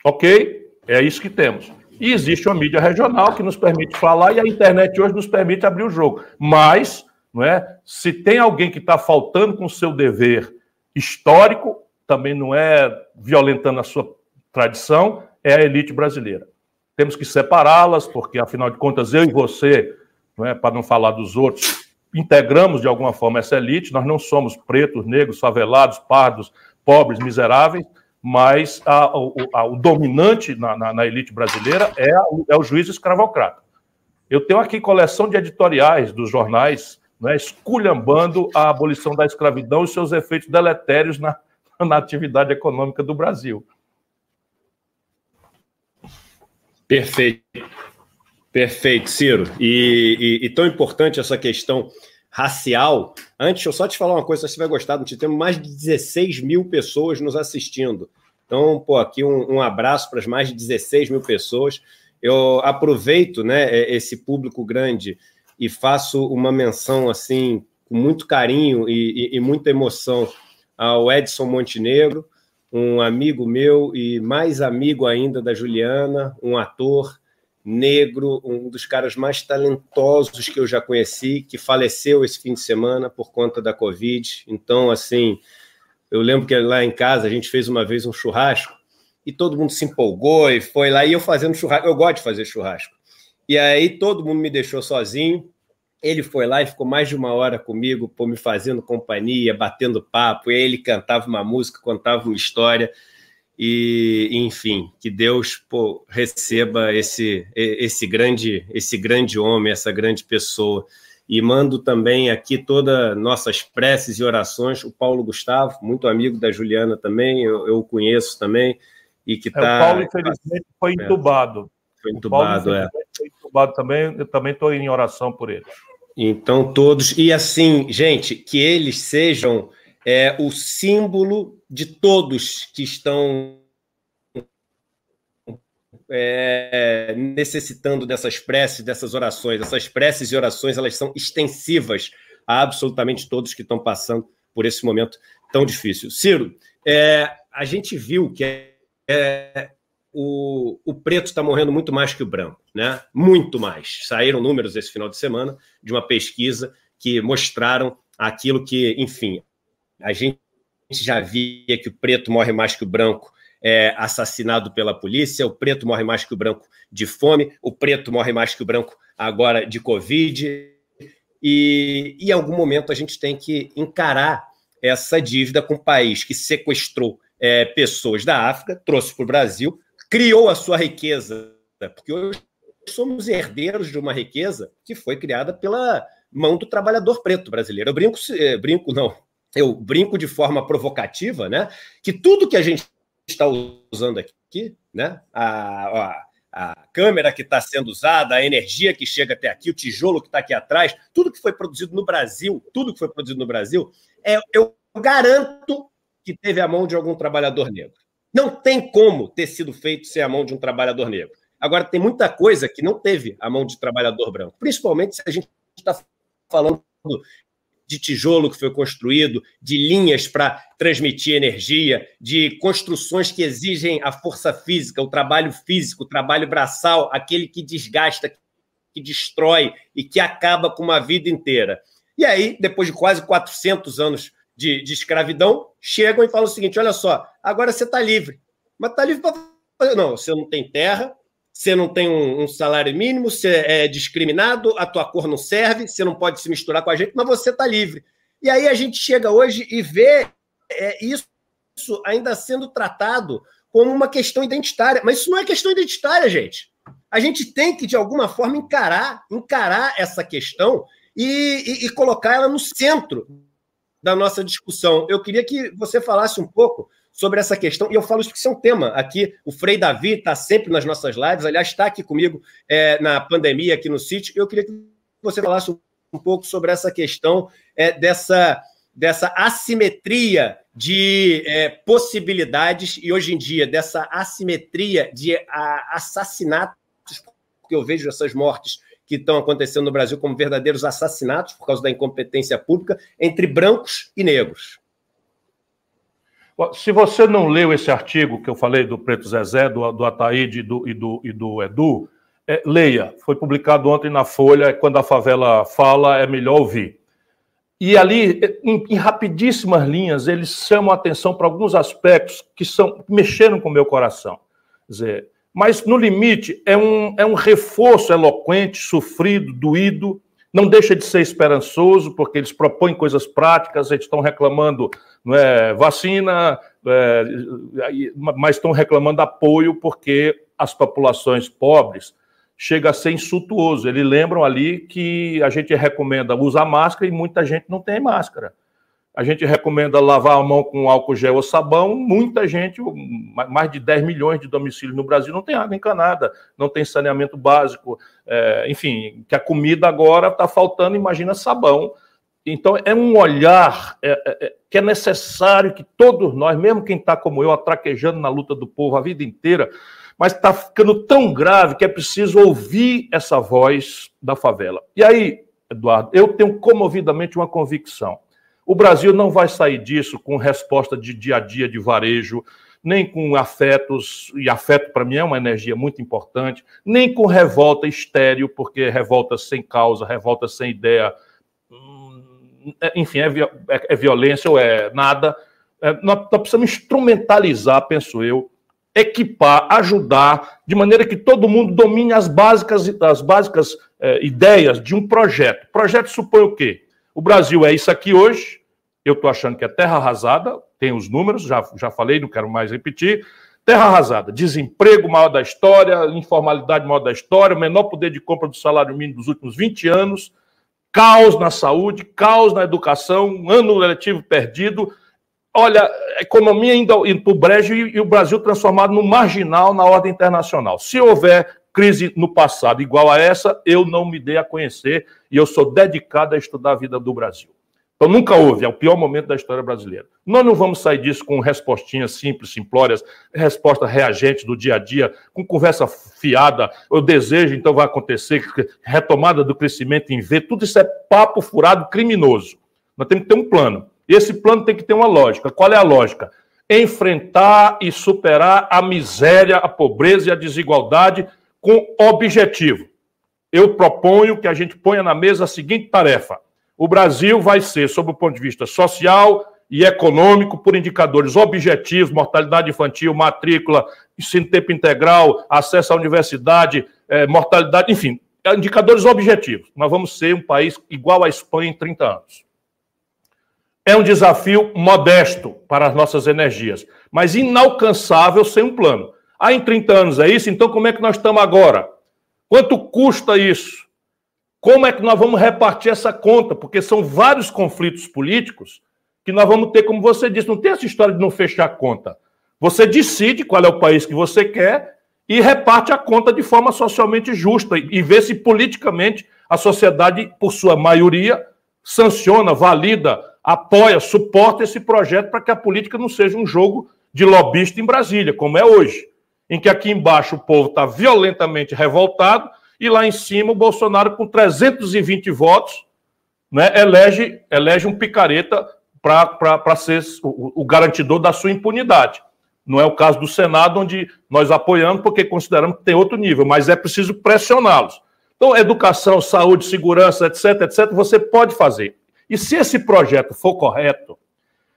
Ok? É isso que temos. E existe uma mídia regional que nos permite falar e a internet hoje nos permite abrir o jogo. Mas, não é? Se tem alguém que está faltando com o seu dever histórico, também não é violentando a sua tradição, é a elite brasileira. Temos que separá-las, porque afinal de contas eu e você, não é, para não falar dos outros, integramos de alguma forma essa elite. Nós não somos pretos, negros, favelados, pardos, pobres, miseráveis mas a, a, o dominante na, na, na, elite brasileira é, é o juiz escravocrata. Eu tenho aqui coleção de editoriais dos jornais né, esculhambando a abolição da escravidão e seus efeitos deletérios na, [LAUGHS] na atividade econômica do Brasil. Perfeito. Perfeito, Ciro. E, e, e tão importante essa questão racial. Antes, eu só te falar uma coisa, você vai gostar, nós temos mais de 16 mil pessoas nos assistindo. Então, pô, aqui um, um abraço para as mais de 16 mil pessoas. Eu aproveito né, é, esse público grande e faço uma menção assim, com muito carinho e, e, e muita emoção ao Edson Montenegro, um amigo meu e mais amigo ainda da Juliana, um ator negro, um dos caras mais talentosos que eu já conheci, que faleceu esse fim de semana por conta da Covid. Então, assim, eu lembro que lá em casa a gente fez uma vez um churrasco e todo mundo se empolgou e foi lá e eu fazendo churrasco. Eu gosto de fazer churrasco. E aí todo mundo me deixou sozinho. Ele foi lá e ficou mais de uma hora comigo, por me fazendo companhia, batendo papo. E aí ele cantava uma música, contava uma história. E, enfim, que Deus pô, receba esse, esse, grande, esse grande homem, essa grande pessoa. E mando também aqui todas nossas preces e orações. O Paulo Gustavo, muito amigo da Juliana também, eu, eu o conheço também. E que tá, é, o Paulo, infelizmente, foi é. entubado. Foi entubado, Paulo, é. Entubado também, eu também estou em oração por ele. Então, todos. E assim, gente, que eles sejam é, o símbolo de todos que estão é, necessitando dessas preces, dessas orações. Essas preces e orações elas são extensivas a absolutamente todos que estão passando por esse momento tão difícil. Ciro, é, a gente viu que é o, o, preto está morrendo muito mais que o branco, né? Muito mais. Saíram números esse final de semana de uma pesquisa que mostraram aquilo que, enfim, a gente já via que o preto morre mais que o branco é, assassinado pela polícia, o preto morre mais que o branco de fome, o preto morre mais que o branco agora de Covid. E, em algum momento a gente tem que encarar essa dívida com o país que sequestrou é, pessoas da África, trouxe para o Brasil, criou a sua riqueza, porque hoje somos herdeiros de uma riqueza que foi criada pela mão do trabalhador preto brasileiro. Eu brinco, é, brinco não, eu brinco de forma provocativa, né? Que tudo que a gente está usando aqui, né? A, a, a câmera que está sendo usada, a energia que chega até aqui, o tijolo que está aqui atrás, tudo que foi produzido no Brasil, tudo que foi produzido no Brasil, é, eu garanto que teve a mão de algum trabalhador negro. Não tem como ter sido feito sem a mão de um trabalhador negro. Agora, tem muita coisa que não teve a mão de trabalhador branco, principalmente se a gente está falando de tijolo que foi construído, de linhas para transmitir energia, de construções que exigem a força física, o trabalho físico, o trabalho braçal, aquele que desgasta, que destrói e que acaba com uma vida inteira. E aí, depois de quase 400 anos de, de escravidão, chegam e falam o seguinte: olha só, agora você está livre. Mas está livre para fazer. Não, você não tem terra, você não tem um, um, salário mínimo, você é discriminado, a tua cor não serve, você não pode se misturar com a gente, mas você está livre. E aí a gente chega hoje e vê é, isso ainda sendo tratado como uma questão identitária. Mas isso não é questão identitária, gente. A gente tem que, de alguma forma, encarar, encarar essa questão e, e, e colocar ela no centro da nossa discussão. Eu queria que você falasse um pouco sobre essa questão, e eu falo isso porque isso é um tema aqui. O Frei Davi está sempre nas nossas lives, aliás, está aqui comigo é, na pandemia aqui no sítio. Eu queria que você falasse um pouco sobre essa questão é, dessa, dessa assimetria de é, possibilidades e, hoje em dia, dessa assimetria de a, assassinatos, porque eu vejo essas mortes que estão acontecendo no Brasil como verdadeiros assassinatos por causa da incompetência pública entre brancos e negros. Se você não leu esse artigo que eu falei do Preto Zezé, do, do Ataíde e do, e do, e do Edu, é, leia. Foi publicado ontem na Folha. Quando a favela fala, é melhor ouvir. E ali, em, em rapidíssimas linhas, eles chamam a atenção para alguns aspectos que são que mexeram com o meu coração. Quer dizer, mas no limite é um, é um reforço eloquente, sofrido, doído, não deixa de ser esperançoso, porque eles propõem coisas práticas, eles estão reclamando é, vacina, é, mas estão reclamando apoio porque as populações pobres chega a ser insultuoso. Eles lembram ali que a gente recomenda usar máscara e muita gente não tem máscara. A gente recomenda lavar a mão com álcool gel ou sabão. Muita gente, mais de 10 milhões de domicílios no Brasil, não tem água encanada, não tem saneamento básico. É, enfim, que a comida agora está faltando, imagina sabão. Então, é um olhar é, é, é que é necessário que todos nós, mesmo quem está como eu, atraquejando na luta do povo a vida inteira, mas está ficando tão grave que é preciso ouvir essa voz da favela. E aí, Eduardo, eu tenho comovidamente uma convicção o Brasil não vai sair disso com resposta de dia a dia de varejo, nem com afetos, e afeto para mim é uma energia muito importante, nem com revolta estéreo, porque revolta sem causa, revolta sem ideia, hum, é, enfim, é, é, é violência ou é nada. É, nós, nós precisamos instrumentalizar, penso eu, equipar, ajudar, de maneira que todo mundo domine as básicas, as básicas é, ideias de um projeto. Projeto supõe o quê? O Brasil é isso aqui hoje. Eu estou achando que é terra arrasada, tem os números, já, já falei, não quero mais repetir. Terra arrasada, desemprego maior da história, informalidade maior da história, menor poder de compra do salário mínimo dos últimos 20 anos, caos na saúde, caos na educação, ano letivo perdido. Olha, economia indo, indo brejo e, e o Brasil transformado no marginal na ordem internacional. Se houver crise no passado igual a essa, eu não me dei a conhecer e eu sou dedicado a estudar a vida do Brasil. Então nunca houve, é o pior momento da história brasileira. Nós não vamos sair disso com respostinhas simples, simplórias, respostas reagentes do dia a dia, com conversa fiada, eu desejo, então vai acontecer, retomada do crescimento em V, tudo isso é papo furado criminoso. Nós temos que ter um plano. E esse plano tem que ter uma lógica. Qual é a lógica? Enfrentar e superar a miséria, a pobreza e a desigualdade com objetivo. Eu proponho que a gente ponha na mesa a seguinte tarefa: o Brasil vai ser, sob o ponto de vista social e econômico, por indicadores objetivos, mortalidade infantil, matrícula, ensino tempo integral, acesso à universidade, eh, mortalidade, enfim, indicadores objetivos. Nós vamos ser um país igual à Espanha em 30 anos. É um desafio modesto para as nossas energias, mas inalcançável sem um plano. Ah, em 30 anos é isso? Então como é que nós estamos agora? Quanto custa isso? Como é que nós vamos repartir essa conta? Porque são vários conflitos políticos que nós vamos ter, como você disse, não tem essa história de não fechar a conta. Você decide qual é o país que você quer e reparte a conta de forma socialmente justa e vê se politicamente a sociedade, por sua maioria, sanciona, valida, apoia, suporta esse projeto para que a política não seja um jogo de lobista em Brasília, como é hoje em que aqui embaixo o povo está violentamente revoltado e lá em cima o Bolsonaro com 320 votos né, elege, elege um picareta para ser o, o garantidor da sua impunidade. Não é o caso do Senado, onde nós apoiamos porque consideramos que tem outro nível, mas é preciso pressioná-los. Então, educação, saúde, segurança, etc, etc, você pode fazer. E se esse projeto for correto,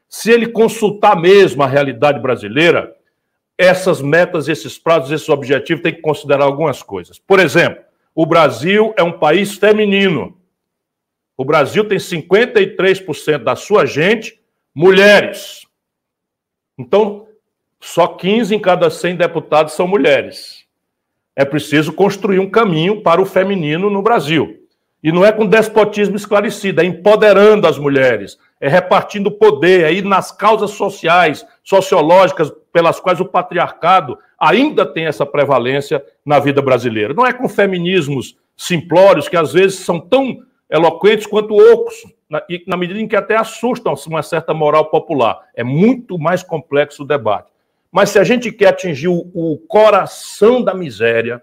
se ele consultar mesmo a realidade brasileira, essas metas, esses prazos, esses objetivos têm que considerar algumas coisas. Por exemplo, o Brasil é um país feminino. O Brasil tem 53% da sua gente mulheres. Então, só 15 em cada 100 deputados são mulheres. É preciso construir um caminho para o feminino no Brasil. E não é com despotismo esclarecido, é empoderando as mulheres, é repartindo poder, é ir nas causas sociais, sociológicas, pelas quais o patriarcado ainda tem essa prevalência na vida brasileira. Não é com feminismos simplórios, que às vezes são tão eloquentes quanto ocos, na, e na medida em que até assustam uma certa moral popular. É muito mais complexo o debate. Mas se a gente quer atingir o, o coração da miséria,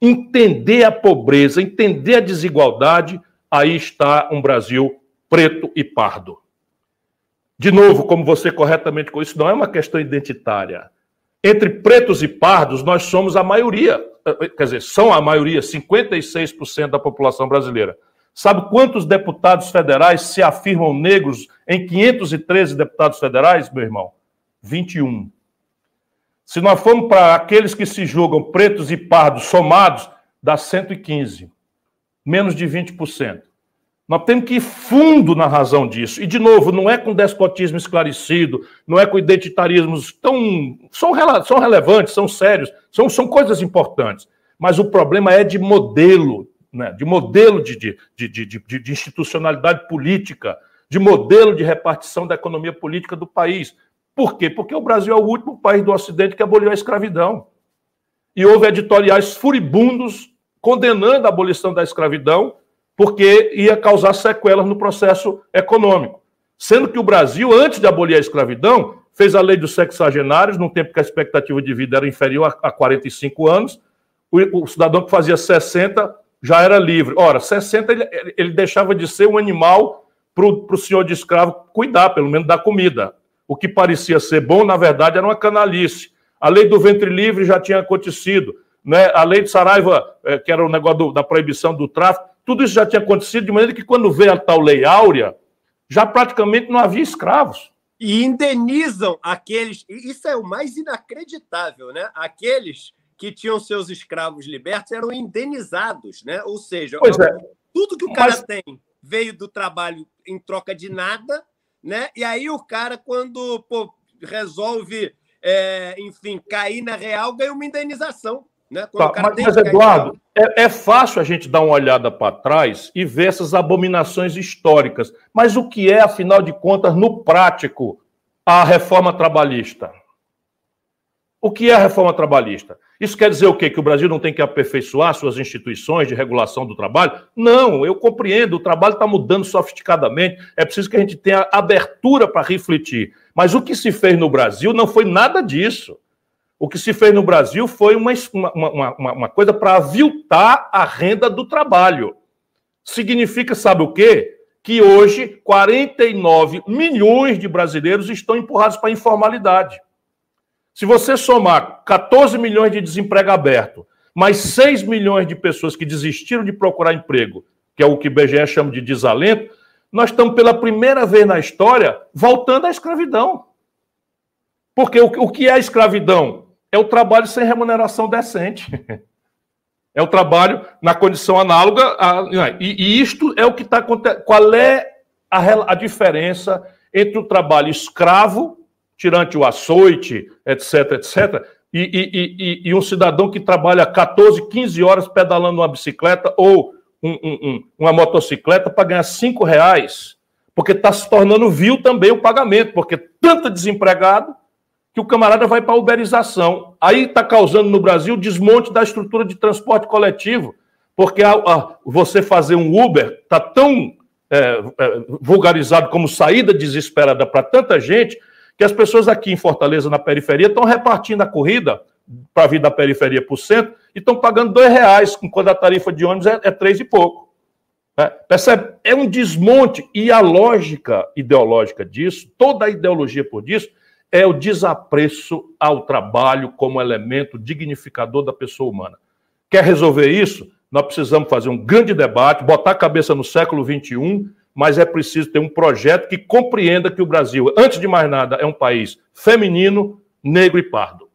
entender a pobreza, entender a desigualdade, aí está um Brasil preto e pardo. De novo, como você corretamente com isso, não é uma questão identitária. Entre pretos e pardos, nós somos a maioria, quer dizer, são a maioria, 56% da população brasileira. Sabe quantos deputados federais se afirmam negros em 513 deputados federais, meu irmão? 21. Se nós formos para aqueles que se julgam pretos e pardos somados, dá 115, menos de 20%. Nós temos que ir fundo na razão disso. E, de novo, não é com despotismo esclarecido, não é com identitarismos tão. São, são relevantes, são sérios, são, são coisas importantes. Mas o problema é de modelo, né? de modelo de, de, de, de, de institucionalidade política, de modelo de repartição da economia política do país. Por quê? Porque o Brasil é o último país do Ocidente que aboliu a escravidão. E houve editoriais furibundos condenando a abolição da escravidão, porque ia causar sequelas no processo econômico. Sendo que o Brasil, antes de abolir a escravidão, fez a lei dos sexagenários, num tempo que a expectativa de vida era inferior a 45 anos. O, o cidadão que fazia 60 já era livre. Ora, 60 ele, ele deixava de ser um animal para o senhor de escravo cuidar, pelo menos, da comida o que parecia ser bom, na verdade, era uma canalice. A lei do ventre livre já tinha acontecido. Né? A lei de Saraiva, é, que era o negócio do, da proibição do tráfico, tudo isso já tinha acontecido, de maneira que quando veio a tal lei áurea, já praticamente não havia escravos. E indenizam aqueles. Isso é o mais inacreditável, né? Aqueles que tinham seus escravos libertos eram indenizados, né? Ou seja, é. tudo que o cara Mas... tem veio do trabalho em troca de nada né? E aí o cara, quando pô, resolve, é, enfim, cair na real, ganha uma indenização. Né? Tá, mas, mas Eduardo, é, é, fácil a gente dar uma olhada para trás e ver essas abominações históricas. Mas o que é, afinal de contas, no prático, a reforma trabalhista? O que é a reforma trabalhista? Isso quer dizer o quê? Que o Brasil não tem que aperfeiçoar suas instituições de regulação do trabalho? Não, eu compreendo, o trabalho está mudando sofisticadamente, é preciso que a gente tenha abertura para refletir. Mas o que se fez no Brasil não foi nada disso. O que se fez no Brasil foi uma, uma, uma, uma coisa para aviltar a renda do trabalho. Significa, sabe o quê? Que hoje 49 milhões de brasileiros estão empurrados para a informalidade. Se você somar 14 milhões de desemprego aberto, mais 6 milhões de pessoas que desistiram de procurar emprego, que é o que o BGE chama de desalento, nós estamos pela primeira vez na história voltando à escravidão. Porque o, que é a escravidão? É o trabalho sem remuneração decente. É o trabalho na condição análoga. A, e, e isto é o que está acontecendo. Qual é a, a diferença entre o trabalho escravo tirante o açoite, etc, etc, e, e, e, um cidadão que trabalha 14, 15 horas pedalando uma bicicleta ou um, um, uma motocicleta para ganhar 5 reais, porque está se tornando vil também o pagamento, porque tanto desempregado que o camarada vai para a uberização. Aí está causando no Brasil desmonte da estrutura de transporte coletivo, porque a, a, você fazer um Uber está tão é, é, vulgarizado como saída desesperada para tanta gente que as pessoas aqui em Fortaleza, na periferia, estão repartindo a corrida para vir da periferia para o centro e estão pagando dois reais, quando a tarifa de ônibus é, é três e pouco. É, percebe? É um desmonte. E a lógica ideológica disso, toda a ideologia por disso, é o desapreço ao trabalho como elemento dignificador da pessoa humana. Quer resolver isso? Nós precisamos fazer um grande debate, botar a cabeça no século XXI, mas é preciso ter um projeto que compreenda que o Brasil, antes de mais nada, é um país feminino, negro e pardo.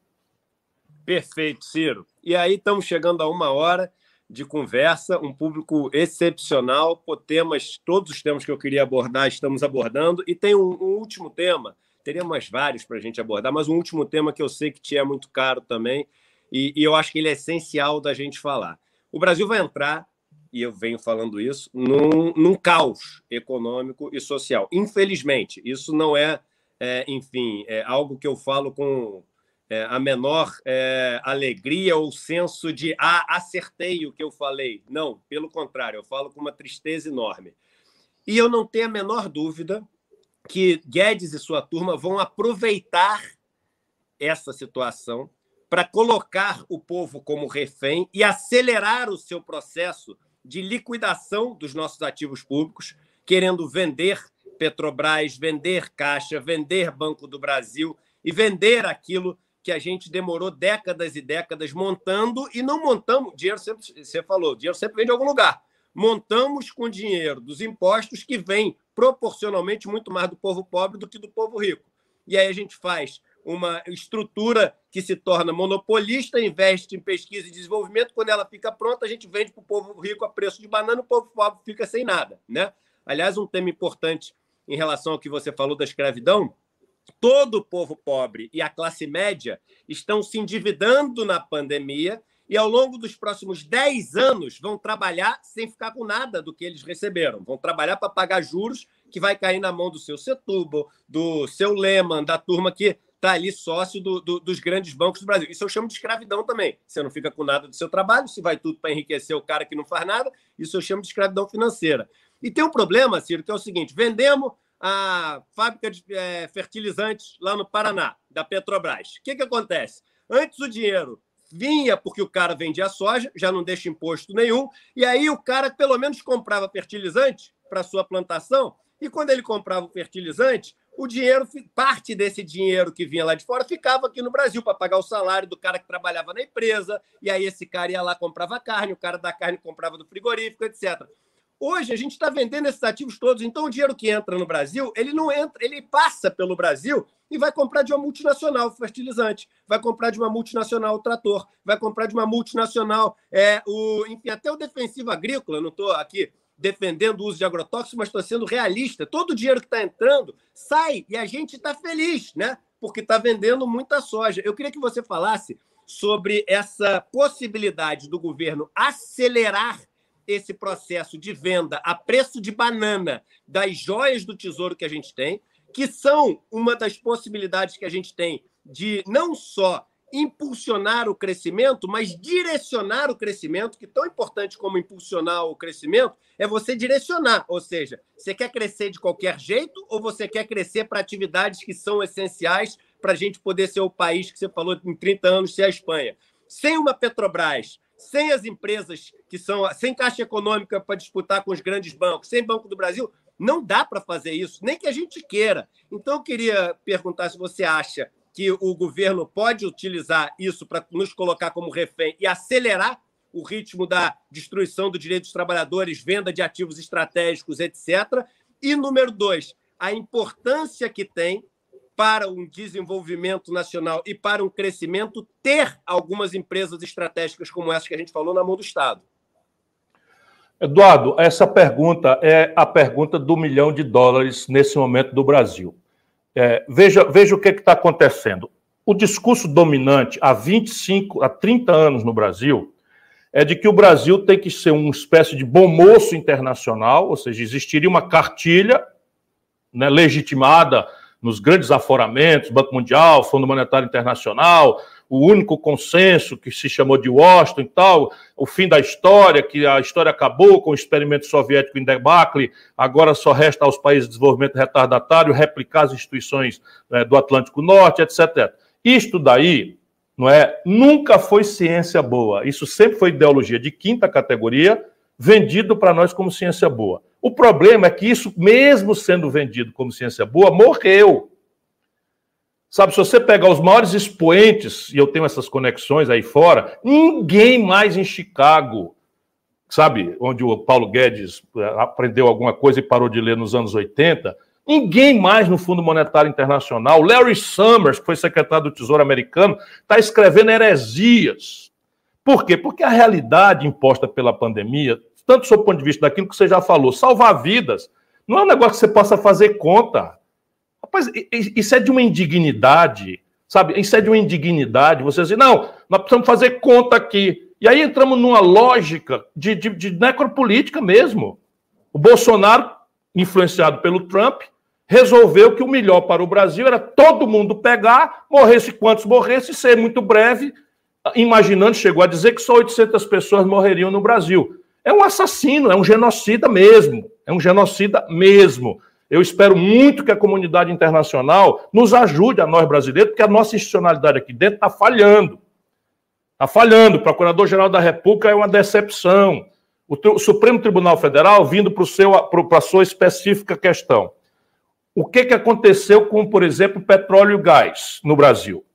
Perfeito, Ciro. E aí estamos chegando a uma hora de conversa, um público excepcional, por temas, todos os temas que eu queria abordar, estamos abordando, e tem um, um último tema, teríamos vários para a gente abordar, mas um último tema que eu sei que te é muito caro também, e, e eu acho que ele é essencial da gente falar. O Brasil vai entrar, e eu venho falando isso, num, num caos econômico e social. Infelizmente, isso não é, é enfim, é algo que eu falo com é, a menor é, alegria ou senso de ah, acertei o que eu falei. Não, pelo contrário, eu falo com uma tristeza enorme. E eu não tenho a menor dúvida que Guedes e sua turma vão aproveitar essa situação para colocar o povo como refém e acelerar o seu processo de liquidação dos nossos ativos públicos, querendo vender Petrobras, vender Caixa, vender Banco do Brasil e vender aquilo que a gente demorou décadas e décadas montando e não montamos. Dinheiro sempre, você falou, dinheiro sempre vem de algum lugar. Montamos com dinheiro dos impostos que vem proporcionalmente muito mais do povo pobre do que do povo rico. E aí a gente faz uma estrutura que se torna monopolista, investe em pesquisa e desenvolvimento. Quando ela fica pronta, a gente vende para o povo rico a preço de banana, o povo pobre fica sem nada. Né? Aliás, um tema importante em relação ao que você falou da escravidão todo o povo pobre e a classe média estão se endividando na pandemia e, ao longo dos próximos 10 anos, vão trabalhar sem ficar com nada do que eles receberam. Vão trabalhar para pagar juros que vai cair na mão do seu Setúbal, do seu Lehman, da turma que está ali sócio do, do, dos grandes bancos do Brasil. Isso eu chamo de escravidão também. Você não fica com nada do seu trabalho, se vai tudo para enriquecer o cara que não faz nada, isso eu chamo de escravidão financeira. E tem um problema, Ciro, que é o seguinte: vendemos a fábrica de é, fertilizantes lá no Paraná, da Petrobras. O que, que acontece? Antes o dinheiro vinha porque o cara vendia soja, já não deixa imposto nenhum, e aí o cara pelo menos comprava fertilizante para sua plantação, e quando ele comprava o fertilizante, o dinheiro, parte desse dinheiro que vinha lá de fora ficava aqui no Brasil para pagar o salário do cara que trabalhava na empresa, e aí esse cara ia lá comprava carne, o cara da carne comprava do frigorífico, etc. Hoje a gente está vendendo esses ativos todos, então o dinheiro que entra no Brasil, ele não entra, ele passa pelo Brasil e vai comprar de uma multinacional fertilizante, vai comprar de uma multinacional trator, vai comprar de uma multinacional, é, o, enfim, até o defensivo agrícola, não estou aqui defendendo o uso de agrotóxicos, mas estou sendo realista. Todo o dinheiro que está entrando sai e a gente está feliz, né? Porque está vendendo muita soja. Eu queria que você falasse sobre essa possibilidade do governo acelerar esse processo de venda a preço de banana das joias do tesouro que a gente tem, que são uma das possibilidades que a gente tem de não só impulsionar o crescimento, mas direcionar o crescimento, que tão importante como impulsionar o crescimento é você direcionar, ou seja, você quer crescer de qualquer jeito ou você quer crescer para atividades que são essenciais para a gente poder ser o país que você falou em 30 anos, ser a Espanha. Sem uma Petrobras, sem as empresas que são, sem caixa econômica para disputar com os grandes bancos, sem Banco do Brasil, não dá para fazer isso, nem que a gente queira. Então, eu queria perguntar se você acha que o governo pode utilizar isso para nos colocar como refém e acelerar o ritmo da destruição do direito dos trabalhadores, venda de ativos estratégicos, etc. E número dois, a importância que tem para um desenvolvimento nacional e para um crescimento, ter algumas empresas estratégicas como essa que a gente falou na mão do Estado? Eduardo, essa pergunta é a pergunta do milhão de dólares nesse momento do Brasil. É, veja, veja o que está acontecendo. O discurso dominante há 25, há 30 anos no Brasil é de que o Brasil tem que ser uma espécie de bom moço internacional, ou seja, existiria uma cartilha né, legitimada nos grandes aforamentos, Banco Mundial, Fundo Monetário Internacional, o único consenso que se chamou de Washington e tal, o fim da história, que a história acabou com o experimento soviético em debacle, agora só resta aos países de desenvolvimento retardatário replicar as instituições né, do Atlântico Norte, etc. Isto daí, não é, nunca foi ciência boa. Isso sempre foi ideologia de quinta categoria, vendido para nós como ciência boa. O problema é que isso, mesmo sendo vendido como ciência boa, morreu. Sabe, se você pegar os maiores expoentes, e eu tenho essas conexões aí fora, ninguém mais em Chicago, sabe, onde o Paulo Guedes eh, aprendeu alguma coisa e parou de ler nos anos 80, ninguém mais no Fundo Monetário Internacional, Larry Summers, que foi secretário do Tesouro americano, está escrevendo heresias. Por quê? Porque a realidade imposta pela pandemia, tanto do ponto de vista daquilo que você já falou, salvar vidas, não é um negócio que você possa fazer conta. Rapaz, isso é de uma indignidade, sabe? Isso é de uma indignidade. Você dizer, não, nós precisamos fazer conta aqui. E aí entramos numa lógica de, de, de necropolítica mesmo. O Bolsonaro, influenciado pelo Trump, resolveu que o melhor para o Brasil era todo mundo pegar, morresse quantos morresse, ser muito breve, imaginando, chegou a dizer que só 800 pessoas morreriam no Brasil. É um assassino, é um genocida mesmo. É um genocida mesmo. Eu espero muito que a comunidade internacional nos ajude, a nós brasileiros, porque a nossa institucionalidade aqui dentro está falhando. Está falhando. O Procurador-Geral da República é uma decepção. O, Supremo Tribunal Federal vindo para a sua específica questão. O que, que aconteceu com, por exemplo, petróleo e gás no Brasil?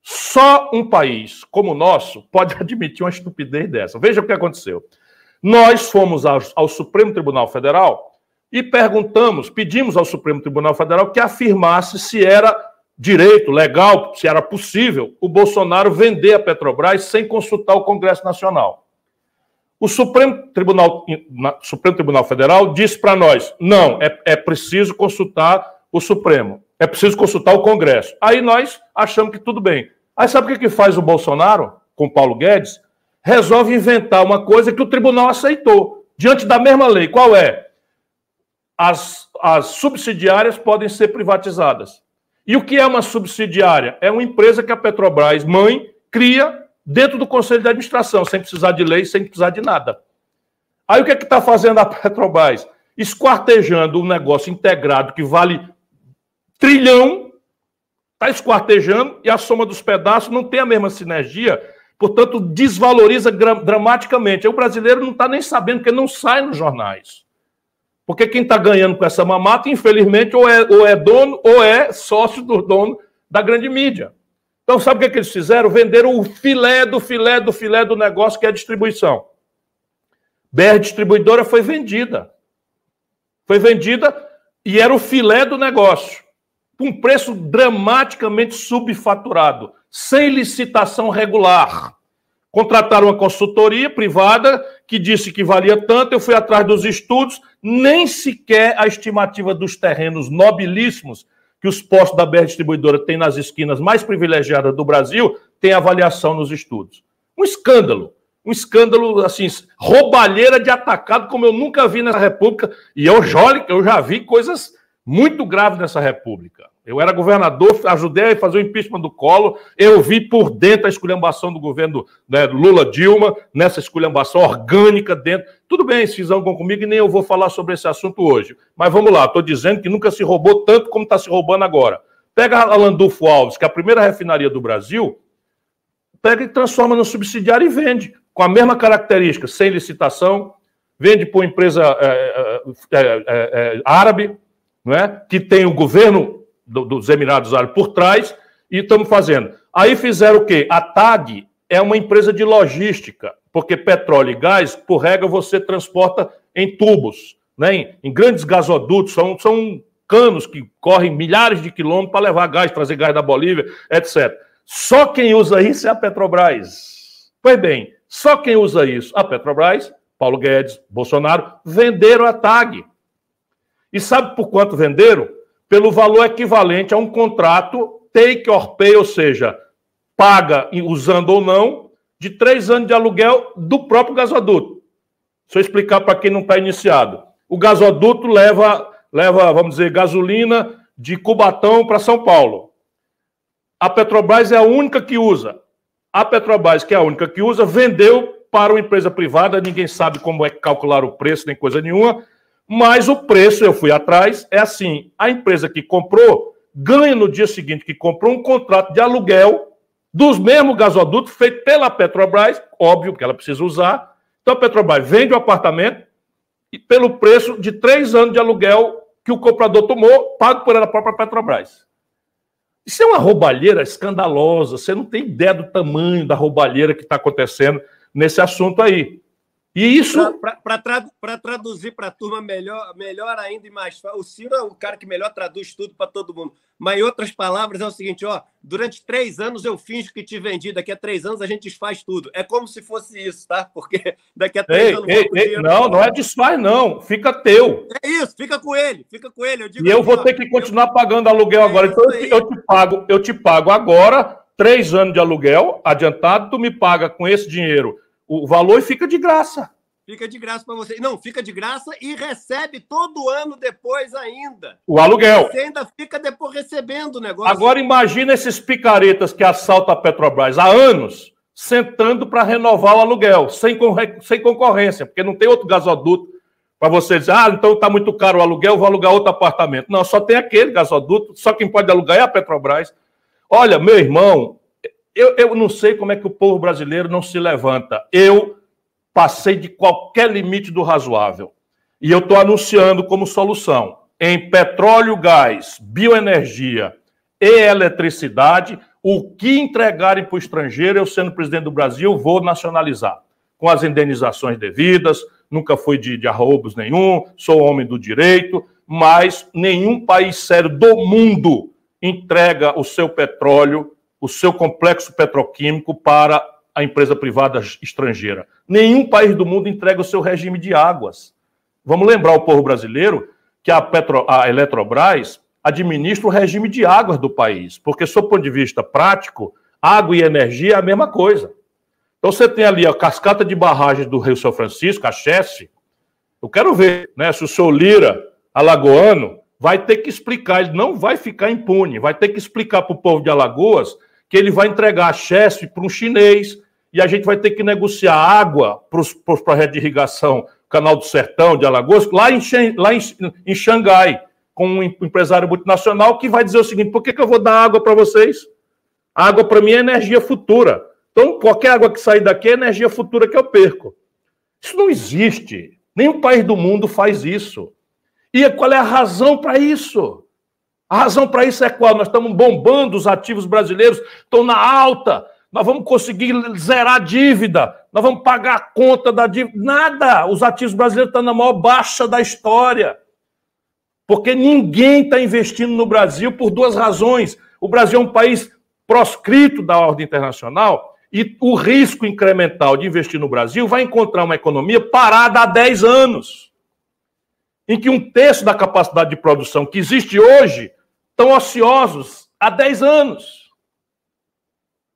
Só um país como o nosso pode [LAUGHS] admitir uma estupidez dessa. Veja o que aconteceu. Nós fomos ao, ao Supremo Tribunal Federal e perguntamos, pedimos ao Supremo Tribunal Federal que afirmasse se era direito, legal, se era possível o Bolsonaro vender a Petrobras sem consultar o Congresso Nacional. O Supremo Tribunal, Supremo Tribunal Federal disse para nós: não, é, é preciso consultar o Supremo, é preciso consultar o Congresso. Aí nós achamos que tudo bem. Aí sabe o que, que faz o Bolsonaro com Paulo Guedes? Resolve inventar uma coisa que o tribunal aceitou, diante da mesma lei. Qual é? as, as subsidiárias podem ser privatizadas. E o que é uma subsidiária? É uma empresa que a Petrobras, mãe, cria dentro do Conselho de Administração, sem precisar de lei, sem precisar de nada. Aí o que é que está fazendo a Petrobras? Esquartejando um negócio integrado que vale trilhão, está esquartejando e a soma dos pedaços não tem a mesma sinergia, portanto, desvaloriza dramaticamente. Aí o brasileiro não está nem sabendo, porque não sai nos jornais. Porque quem está ganhando com essa mamata, infelizmente, ou é, ou é dono ou é sócio do dono da grande mídia. Então, sabe o que, é que eles fizeram? Venderam o filé do filé do filé do negócio, que é a distribuição. BR Distribuidora foi vendida. Foi vendida e era o filé do negócio. Com um preço dramaticamente subfaturado, sem licitação regular. Contrataram uma consultoria privada que disse que valia tanto. Eu fui atrás dos estudos, nem sequer a estimativa dos terrenos nobilíssimos que os postos da BR Distribuidora têm nas esquinas mais privilegiadas do Brasil tem avaliação nos estudos. Um escândalo. Um escândalo, assim, roubalheira de atacado, como eu nunca vi nessa República. E eu, eu já vi coisas muito graves nessa República. Eu era governador, ajudei a fazer o impeachment do Collor, eu vi por dentro a esculhambação do governo né, Lula-Dilma, nessa esculhambação orgânica dentro. Tudo bem, se fizeram comigo e nem eu vou falar sobre esse assunto hoje. Mas vamos lá, estou dizendo que nunca se roubou tanto como está se roubando agora. Pega a Landulfo Alves, que é a primeira refinaria do Brasil, pega e transforma no subsidiário e vende, com a mesma característica, sem licitação, vende uma empresa é, é, é, árabe, não é? que tem o governo do, dos Emirados Árabes por trás e estamos fazendo. Aí fizeram o quê? A TAG é uma empresa de logística, porque petróleo e gás, por regra, você transporta em tubos, né? em, em grandes gasodutos, são, são canos que correm milhares de quilômetros para levar gás, trazer gás da Bolívia, etc. Só quem usa isso é a Petrobras. Pois bem, só quem usa isso, a Petrobras, Paulo Guedes, Bolsonaro, venderam a TAG. E sabe por quanto venderam? pelo valor equivalente a um contrato take or pay, ou seja, paga usando ou não, de três anos de aluguel do próprio gasoduto. Deixa eu explicar para quem não está iniciado. O gasoduto leva, leva, vamos dizer, gasolina de Cubatão para São Paulo. A Petrobras é a única que usa. A Petrobras, que é a única que usa, vendeu para uma empresa privada, ninguém sabe como é calcular o preço, nem coisa nenhuma, mas o preço, eu fui atrás, é assim: a empresa que comprou ganha no dia seguinte que comprou um contrato de aluguel dos mesmos gasodutos feito pela Petrobras, óbvio que ela precisa usar, Então a Petrobras vende o apartamento e pelo preço de três anos de aluguel que o comprador tomou, pago por ela própria Petrobras. Isso é uma roubalheira escandalosa. Você não tem ideia do tamanho da roubalheira que está acontecendo nesse assunto aí. E isso. Para tradu traduzir para a turma melhor, melhor ainda e mais fácil. O Ciro é o cara que melhor traduz tudo para todo mundo. Mas, em outras palavras, é o seguinte: ó, durante três anos eu finjo que te vendi, daqui a três anos a gente desfaz tudo. É como se fosse isso, tá? Porque [LAUGHS] daqui a três ei, anos. Ei, ei, não, não é desfaz, não. Fica teu. É isso, fica com ele, fica com ele. Eu e eu vou ter que continuar eu... pagando aluguel é agora. Então eu te pago, eu te pago agora três anos de aluguel adiantado, tu me paga com esse dinheiro o valor fica de graça. Fica de graça para você. Não, fica de graça e recebe todo ano depois ainda. O aluguel. Você ainda fica depois recebendo o negócio. Agora imagina esses picaretas que assaltam a Petrobras há anos, sentando para renovar o aluguel, sem, sem concorrência, porque não tem outro gasoduto para você dizer, ah, então está muito caro o aluguel, vou alugar outro apartamento. Não, só tem aquele gasoduto, só quem pode alugar é a Petrobras. Olha, meu irmão, eu, eu não sei como é que o povo brasileiro não se levanta. Eu passei de qualquer limite do razoável. E eu estou anunciando como solução em petróleo, gás, bioenergia e eletricidade, o que entregarem para o estrangeiro, eu sendo presidente do Brasil, vou nacionalizar, com as indenizações devidas, nunca fui de, de nenhum, sou homem do direito, mas nenhum país sério do mundo entrega o seu petróleo o seu complexo petroquímico para a empresa privada estrangeira. Nenhum país do mundo entrega o seu regime de águas. Vamos lembrar o povo brasileiro que a, Petro, a Eletrobras administra o regime de águas do país, porque, sob o ponto de vista prático, água e energia é a mesma coisa. Então, você tem ali a cascata de barragens do Rio São Francisco, a Chesse. Eu quero ver né, se o senhor Lira, alagoano, vai ter que explicar, ele não vai ficar impune, vai ter que explicar para o povo de Alagoas que ele vai entregar a chefe para um chinês e a gente vai ter que negociar água para os projetos de irrigação, Canal do Sertão, de Alagoas, lá em, lá em, em Xangai, com um empresário multinacional que vai dizer o seguinte: por que, que eu vou dar água para vocês? A água para mim é energia futura. Então, qualquer água que sair daqui é energia futura que eu perco. Isso não existe. Nenhum país do mundo faz isso. E qual é a razão para isso? A razão para isso é qual? Nós estamos bombando os ativos brasileiros, estão na alta. Nós vamos conseguir zerar a dívida, nós vamos pagar a conta da dívida. Nada! Os ativos brasileiros estão na maior baixa da história. Porque ninguém está investindo no Brasil por duas razões. O Brasil é um país proscrito da ordem internacional e o risco incremental de investir no Brasil vai encontrar uma economia parada há 10 anos, em que um terço da capacidade de produção que existe hoje estão ociosos há 10 anos.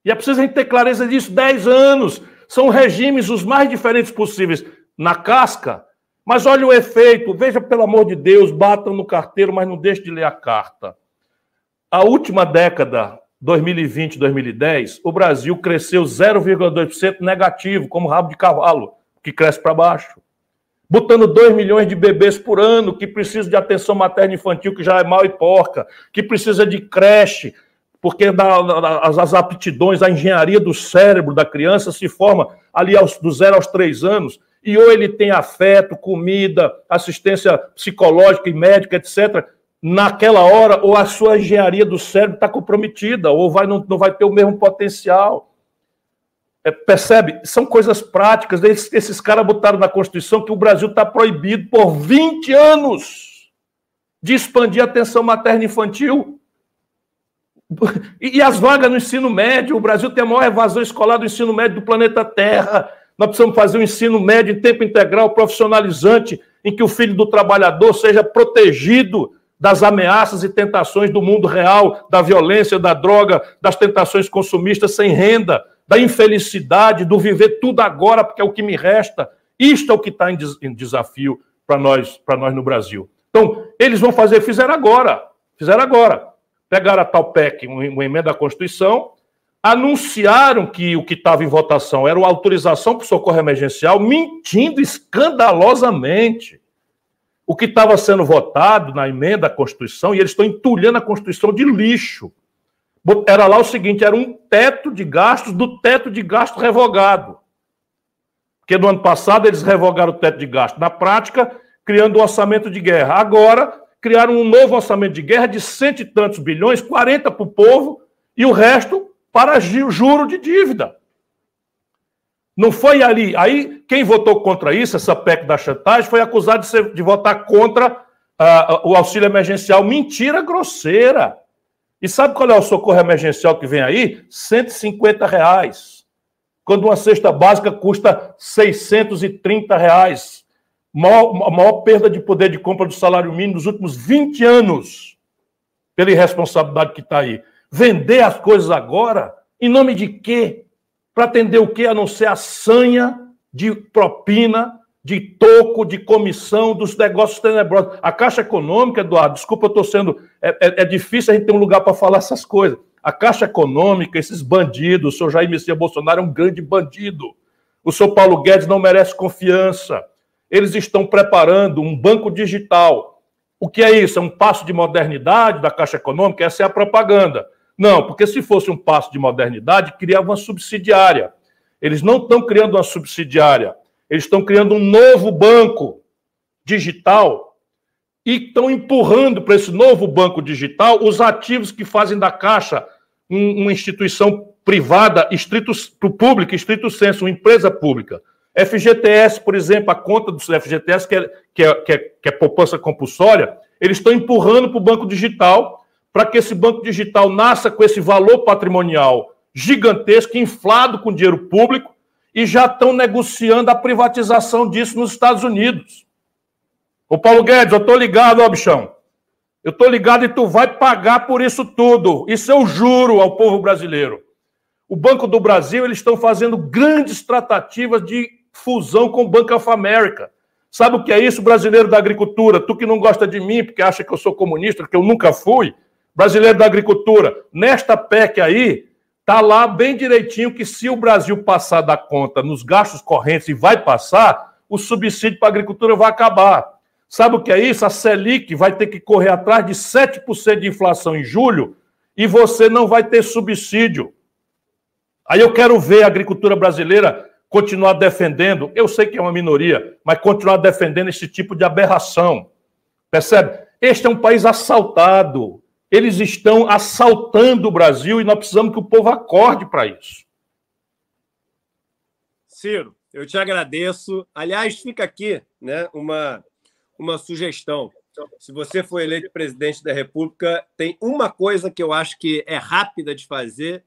E é preciso a gente ter clareza disso: 10 anos. São regimes os mais diferentes possíveis na casca, mas olha o efeito. Veja, pelo amor de Deus, batam no carteiro, mas não deixe de ler a carta. A última década, 2020, 2010, o Brasil cresceu 0,2% negativo, como rabo de cavalo, que cresce para baixo botando 2 milhões de bebês por ano que precisam de atenção materna infantil, que já é mal e porca, que precisa de creche, porque as, as aptidões, a engenharia do cérebro da criança se forma ali aos, do zero aos três anos, e ou ele tem afeto, comida, assistência psicológica e médica, etc., naquela hora, ou a sua engenharia do cérebro está comprometida, ou vai, não, não vai ter o mesmo potencial. É, percebe? São coisas práticas. Esses, esses caras botaram na Constituição que o Brasil está proibido por 20 anos de expandir a atenção materna infantil. E, e as vagas no ensino médio, o Brasil tem a maior evasão escolar do ensino médio do planeta Terra. Nós precisamos fazer um ensino médio em tempo integral, profissionalizante, em que o filho do trabalhador seja protegido das ameaças e tentações do mundo real, da violência, da droga, das tentações consumistas sem renda da infelicidade, do viver tudo agora, porque é o que me resta. Isto é o que está em, em desafio para nós, nós no Brasil. Então, eles vão fazer, fizeram agora, fizeram agora. Pegaram a tal PEC, uma emenda à Constituição, anunciaram que o que estava em votação era uma autorização para socorro emergencial, mentindo escandalosamente. O que estava sendo votado na emenda à Constituição, e eles estão entulhando a Constituição de lixo era lá o seguinte: era um teto de gastos do teto de gasto revogado. Porque no ano passado eles revogaram o teto de gasto. Na prática, criando um orçamento de guerra. Agora, criaram um novo orçamento de guerra de cento e tantos bilhões, 40 para o povo e o resto para juro de dívida. Não foi ali. Aí, quem votou contra isso, essa PEC da chantagem, foi acusado de, ser, de votar contra uh, o auxílio emergencial. Mentira grosseira. E sabe qual é o socorro emergencial que vem aí? 150 reais. Quando uma cesta básica custa 630 reais. Maior, maior perda de poder de compra do salário mínimo nos últimos 20 anos. Pela irresponsabilidade que está aí. Vender as coisas agora, em nome de quê? Para atender o quê? A não ser a sanha de propina, de toco, de comissão dos negócios tenebrosos. A Caixa Econômica, Eduardo, desculpa, eu estou sendo. É, é, é, difícil a gente ter um lugar para falar essas coisas. A Caixa Econômica, esses bandidos, o senhor Jair Messias Bolsonaro é um grande bandido. O senhor Paulo Guedes não merece confiança. Eles estão preparando um banco digital. O que é isso? É um passo de modernidade da Caixa Econômica? Essa é a propaganda. Não, porque se fosse um passo de modernidade, criava uma subsidiária. Eles não estão criando uma subsidiária, eles estão criando um novo banco digital e estão empurrando para esse novo banco digital os ativos que fazem da Caixa uma instituição privada, estrito, para o público, estrito senso, uma empresa pública. FGTS, por exemplo, a conta do FGTS, que é, que é, que é, que é poupança compulsória, eles estão empurrando para o banco digital para que esse banco digital nasça com esse valor patrimonial gigantesco, inflado com dinheiro público, e já estão negociando a privatização disso nos Estados Unidos. Ô Paulo Guedes, eu estou ligado, ó, bichão. Eu estou ligado e tu vai pagar por isso tudo. Isso eu juro ao povo brasileiro. O Banco do Brasil, eles estão fazendo grandes tratativas de fusão com o Banco of America. Sabe o que é isso, brasileiro da agricultura? Tu que não gosta de mim porque acha que eu sou comunista, que eu nunca fui, brasileiro da agricultura, nesta PEC aí, está lá bem direitinho que se o Brasil passar da conta nos gastos correntes e vai passar, o subsídio para a agricultura vai acabar. Sabe o que é isso? A Selic vai ter que correr atrás de 7% de inflação em julho e você não vai ter subsídio. Aí eu quero ver a agricultura brasileira continuar defendendo, eu sei que é uma minoria, mas continuar defendendo esse tipo de aberração. Percebe? Este é um país assaltado. Eles estão assaltando o Brasil e nós precisamos que o povo acorde para isso. Ciro, eu te agradeço. Aliás, fica aqui né, uma, uma sugestão. Se você for eleito presidente da República, tem uma coisa que eu acho que é rápida de fazer,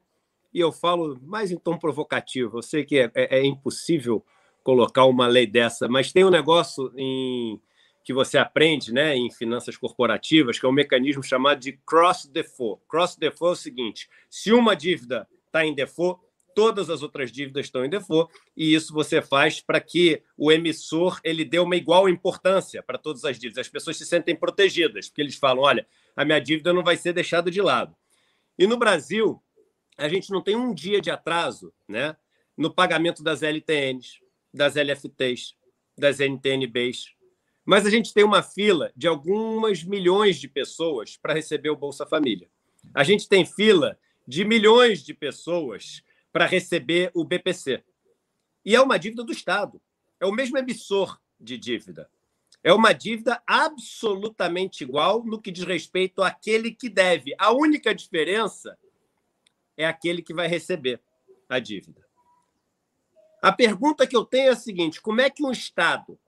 e eu falo mais em tom provocativo. Eu sei que é, é, é impossível colocar uma lei dessa, mas tem um negócio em que você aprende né, em finanças corporativas, que é um mecanismo chamado de cross default. Cross default é o seguinte: se uma dívida está em default, todas as outras dívidas estão em default, e isso você faz para que o emissor ele dê uma igual importância para todas as dívidas. As pessoas se sentem protegidas, porque eles falam: olha, a minha dívida não vai ser deixada de lado. E no Brasil, a gente não tem um dia de atraso né, no pagamento das LTNs, das LFTs, das NTNBs, mas a gente tem uma fila de algumas milhões de pessoas para receber o Bolsa Família. A gente tem fila de milhões de pessoas para receber o BPC. E é uma dívida do Estado. É o mesmo emissor de dívida. É uma dívida absolutamente igual no que diz respeito àquele que deve. A única diferença é aquele que vai receber a dívida. A pergunta que eu tenho é a seguinte: como é que um Estado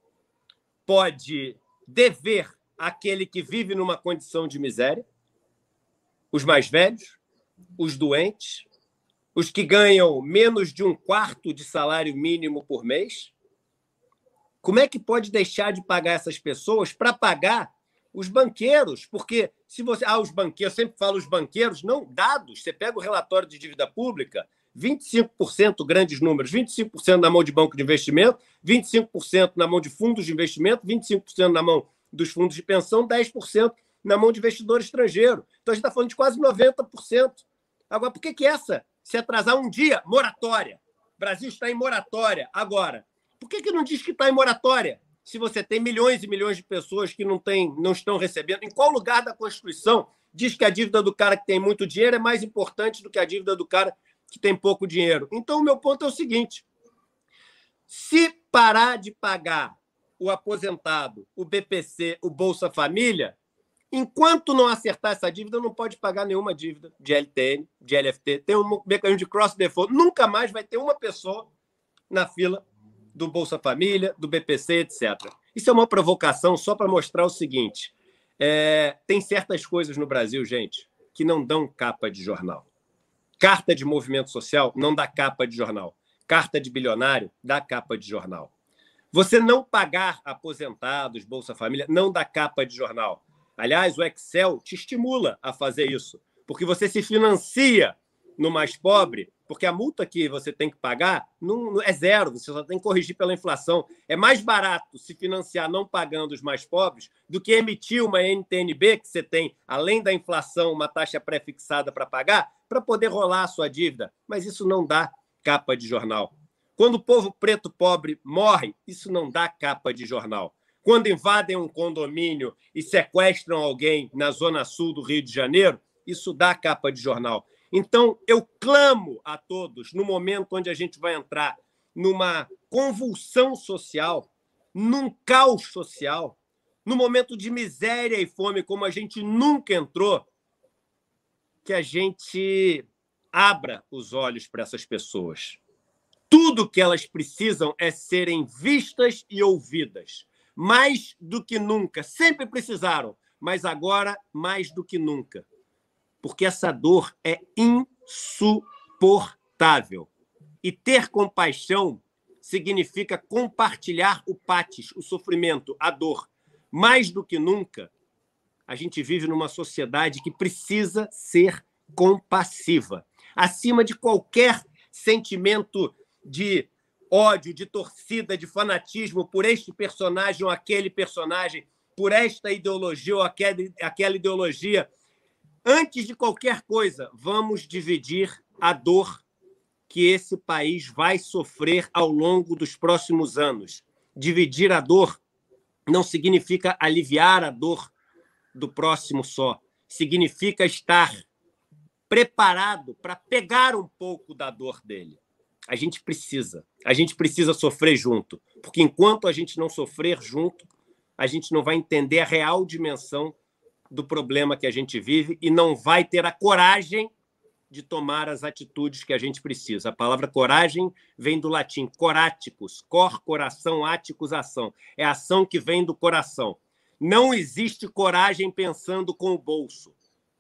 pode dever àquele que vive numa condição de miséria, os mais velhos, os doentes, os que ganham menos de um quarto de salário mínimo por mês? Como é que pode deixar de pagar essas pessoas para pagar os banqueiros? Porque se você. Ah, os banqueiros, eu sempre falo os banqueiros, não dados. Você pega o relatório de dívida pública, 25%, grandes números, 25% na mão de banco de investimento, 25% na mão de fundos de investimento, 25% na mão dos fundos de pensão, 10% na mão de investidor estrangeiro. Então a gente está falando de quase 90%. Agora, por que, que essa, se atrasar um dia, moratória? O Brasil está em moratória. Agora, por que, que não diz que está em moratória? Se você tem milhões e milhões de pessoas que não, tem, não estão recebendo, em qual lugar da Constituição diz que a dívida do cara que tem muito dinheiro é mais importante do que a dívida do cara que tem pouco dinheiro. Então, o meu ponto é o seguinte: Se parar de pagar o aposentado, o BPC, o Bolsa Família, enquanto não acertar essa dívida, não pode pagar nenhuma dívida de LTN, de LFT. Tem um mecanismo de cross default. Nunca mais vai ter uma pessoa na fila do Bolsa Família, do BPC, etc. Isso é uma provocação só para mostrar o seguinte: é, tem certas coisas no Brasil, gente, que não dão capa de jornal. Carta de movimento social não dá capa de jornal. Carta de bilionário dá capa de jornal. Você não pagar aposentados, Bolsa Família, não dá capa de jornal. Aliás, o Excel te estimula a fazer isso, porque você se financia no mais pobre, porque a multa que você tem que pagar não, é zero, você só tem que corrigir pela inflação. É mais barato se financiar não pagando os mais pobres do que emitir uma NTNB, que você tem, além da inflação, uma taxa pré-fixada para pagar, para poder rolar a sua dívida. Mas isso não dá capa de jornal. Quando o povo preto pobre morre, isso não dá capa de jornal. Quando invadem um condomínio e sequestram alguém na zona sul do Rio de Janeiro, isso dá capa de jornal. Então, eu clamo a todos, no momento onde a gente vai entrar numa convulsão social, num caos social, no momento de miséria e fome como a gente nunca entrou, que a gente abra os olhos para essas pessoas. Tudo que elas precisam é serem vistas e ouvidas. Mais do que nunca. Sempre precisaram, mas agora mais do que nunca. Porque essa dor é insuportável. E ter compaixão significa compartilhar o patis, o sofrimento, a dor. Mais do que nunca, a gente vive numa sociedade que precisa ser compassiva, acima de qualquer sentimento de ódio, de torcida, de fanatismo por este personagem ou aquele personagem, por esta ideologia ou aquela, ideologia. Antes de qualquer coisa, vamos dividir a dor que esse país vai sofrer ao longo dos próximos anos. Dividir a dor não significa aliviar a dor do próximo só. Significa estar preparado para pegar um pouco da dor dele. A gente precisa. A gente precisa sofrer junto. Porque enquanto a gente não sofrer junto, a gente não vai entender a real dimensão do problema que a gente vive e não vai ter a coragem de tomar as atitudes que a gente precisa. A palavra coragem vem do latim coráticos, cor, coração, áticos, ação. É ação que vem do coração. Não existe coragem pensando com o bolso.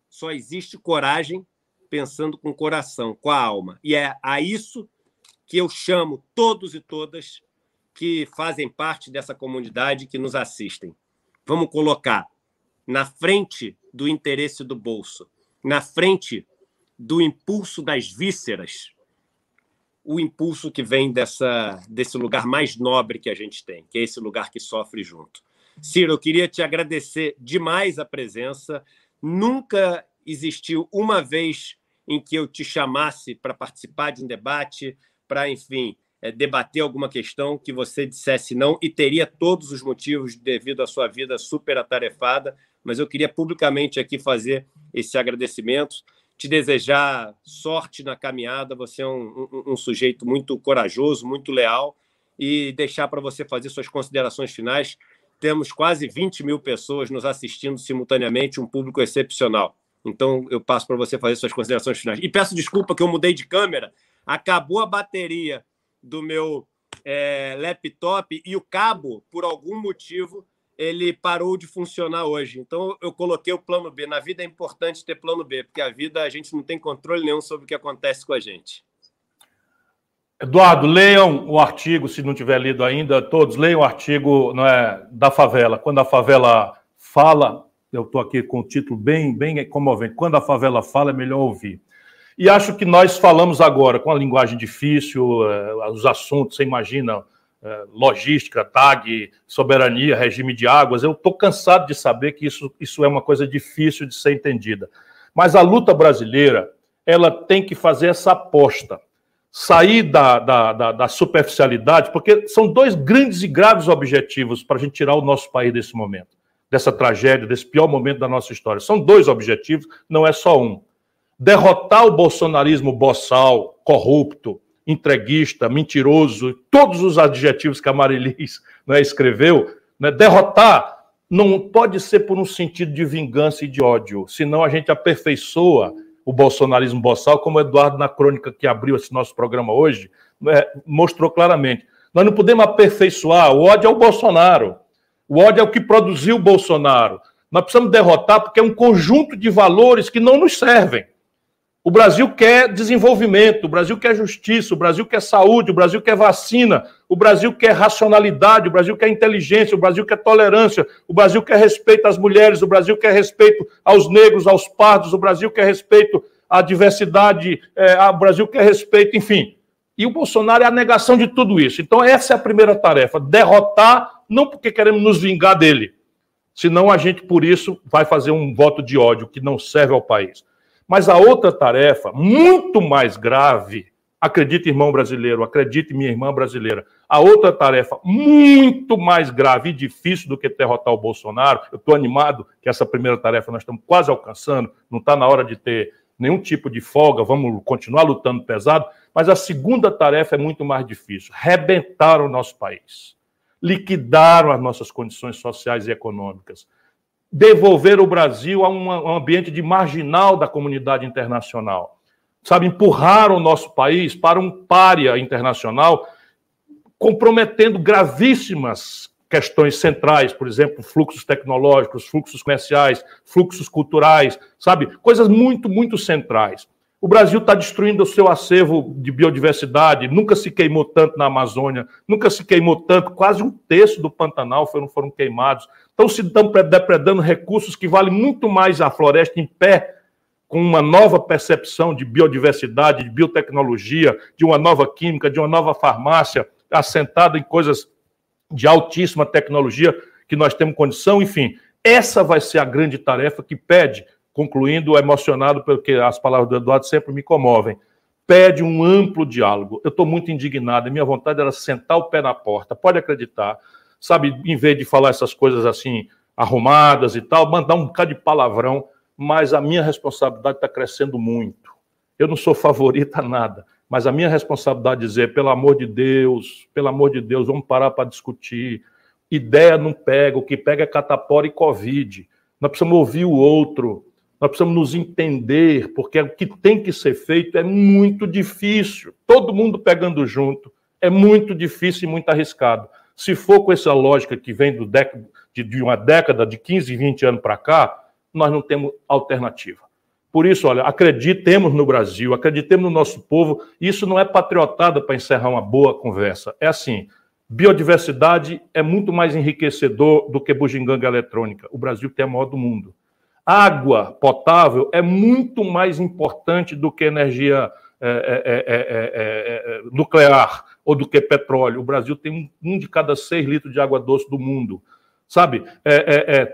Só existe coragem pensando com o coração, com a alma. E é a isso que eu chamo todos e todas que fazem parte dessa comunidade que nos assistem. Vamos colocar na frente do interesse do bolso, na frente do impulso das vísceras, o impulso que vem dessa, desse lugar mais nobre que a gente tem, que é esse lugar que sofre junto. Ciro, eu queria te agradecer demais a presença. Nunca existiu uma vez em que eu te chamasse para participar de um debate, para, enfim, é, debater alguma questão que você dissesse não e teria todos os motivos devido à sua vida super atarefada, mas eu queria publicamente aqui fazer esse agradecimento, te desejar sorte na caminhada, você é um, um, um sujeito muito corajoso, muito leal, e deixar para você fazer suas considerações finais. Temos quase 20 mil pessoas nos assistindo simultaneamente, um público excepcional. Então, eu passo para você fazer suas considerações finais. E peço desculpa que eu mudei de câmera, acabou a bateria do meu é, laptop e o cabo, por algum motivo, ele parou de funcionar hoje. Então eu coloquei o plano B. Na vida é importante ter plano B, porque a vida a gente não tem controle nenhum sobre o que acontece com a gente. Eduardo, leiam o artigo, se não tiver lido ainda, todos leiam o artigo não é, da favela. Quando a favela fala, eu estou aqui com o título bem, bem comovente. Quando a favela fala, é melhor ouvir. E acho que nós falamos agora com a linguagem difícil, uh, os assuntos, você imagina, uh, logística, TAG, soberania, regime de águas. Eu estou cansado de saber que isso, isso é uma coisa difícil de ser entendida. Mas a luta brasileira, ela tem que fazer essa aposta. Sair da, da, da, da superficialidade, porque são dois grandes e graves objetivos para a gente tirar o nosso país desse momento, dessa tragédia, desse pior momento da nossa história. São dois objetivos, não é só um derrotar o bolsonarismo boçal, corrupto, entreguista, mentiroso, todos os adjetivos que a Marilis né, escreveu, né, derrotar não pode ser por um sentido de vingança e de ódio, senão a gente aperfeiçoa o bolsonarismo boçal, como o Eduardo, na crônica que abriu esse nosso programa hoje, né, mostrou claramente. Nós não podemos aperfeiçoar, o ódio é o Bolsonaro, o ódio é o que produziu o Bolsonaro. Nós precisamos derrotar porque é um conjunto de valores que não nos servem. O Brasil quer desenvolvimento, o Brasil quer justiça, o Brasil quer saúde, o Brasil quer vacina, o Brasil quer racionalidade, o Brasil quer inteligência, o Brasil quer tolerância, o Brasil quer respeito às mulheres, o Brasil quer respeito aos negros, aos pardos, o Brasil quer respeito à diversidade, é, o Brasil quer respeito, enfim. E o Bolsonaro é a negação de tudo isso. Então, essa é a primeira tarefa: derrotar, não porque queremos nos vingar dele, senão a gente, por isso, vai fazer um voto de ódio que não serve ao país. Mas a outra tarefa, muito mais grave, acredite, irmão brasileiro, acredite, minha irmã brasileira, a outra tarefa, muito mais grave e difícil do que derrotar o Bolsonaro, eu estou animado que essa primeira tarefa nós estamos quase alcançando, não está na hora de ter nenhum tipo de folga, vamos continuar lutando pesado, mas a segunda tarefa é muito mais difícil: rebentar o nosso país, liquidar as nossas condições sociais e econômicas, devolver o Brasil a um ambiente de marginal da comunidade internacional. Sabe, empurrar o nosso país para um pária internacional, comprometendo gravíssimas questões centrais, por exemplo, fluxos tecnológicos, fluxos comerciais, fluxos culturais, sabe? Coisas muito, muito centrais. O Brasil está destruindo o seu acervo de biodiversidade, nunca se queimou tanto na Amazônia, nunca se queimou tanto, quase um terço do Pantanal foram, foram queimados. Estão se depredando recursos que valem muito mais a floresta em pé, com uma nova percepção de biodiversidade, de biotecnologia, de uma nova química, de uma nova farmácia, assentada em coisas de altíssima tecnologia que nós temos condição, enfim. Essa vai ser a grande tarefa que pede concluindo, emocionado porque as palavras do Eduardo sempre me comovem. Pede um amplo diálogo. Eu estou muito indignado, e minha vontade era sentar o pé na porta. Pode acreditar, sabe, em vez de falar essas coisas assim arrumadas e tal, mandar um bocado de palavrão, mas a minha responsabilidade está crescendo muito. Eu não sou favorita a nada, mas a minha responsabilidade é dizer, pelo amor de Deus, pelo amor de Deus, vamos parar para discutir. Ideia não pega, o que pega é catapora e Covid. Nós precisamos ouvir o outro, nós precisamos nos entender, porque o que tem que ser feito é muito difícil. Todo mundo pegando junto é muito difícil e muito arriscado. Se for com essa lógica que vem de, de uma década, de 15, 20 anos para cá, nós não temos alternativa. Por isso, olha, acreditemos no Brasil, acreditemos no nosso povo. Isso não é patriotada para encerrar uma boa conversa. É assim: biodiversidade é muito mais enriquecedor do que bugiganga eletrônica. O Brasil tem a maior do mundo água potável é muito mais importante do que energia é é é, é, é, é, nuclear ou do que petróleo. O Brasil tem um, de cada seis litros de água doce do mundo. Sabe,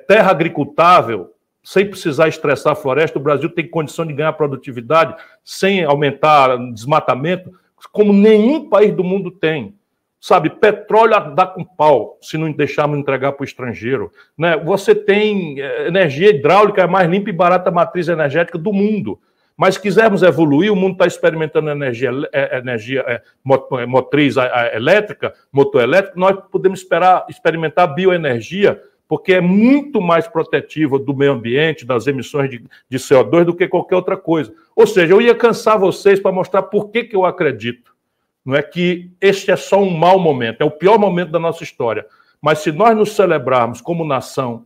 terra agricultável, sem precisar estressar a floresta, o Brasil tem condição de ganhar produtividade sem aumentar desmatamento, como nenhum país do mundo tem. Sabe, petróleo dá com pau se não deixarmos entregar para o estrangeiro. Né? Você tem eh, energia hidráulica, é mais limpa e barata matriz energética do mundo. Mas se quisermos evoluir, o mundo está experimentando energia, eh, energia é, motriz elétrica, motor elétrico, nós podemos esperar, experimentar bioenergia, porque é muito mais protetiva do meio ambiente, das emissões de, de CO2 do que qualquer outra coisa. Ou seja, eu ia cansar vocês para mostrar por que, que eu acredito não é que este é só um mau momento, é o pior momento da nossa história. Mas se nós nos celebrarmos como nação,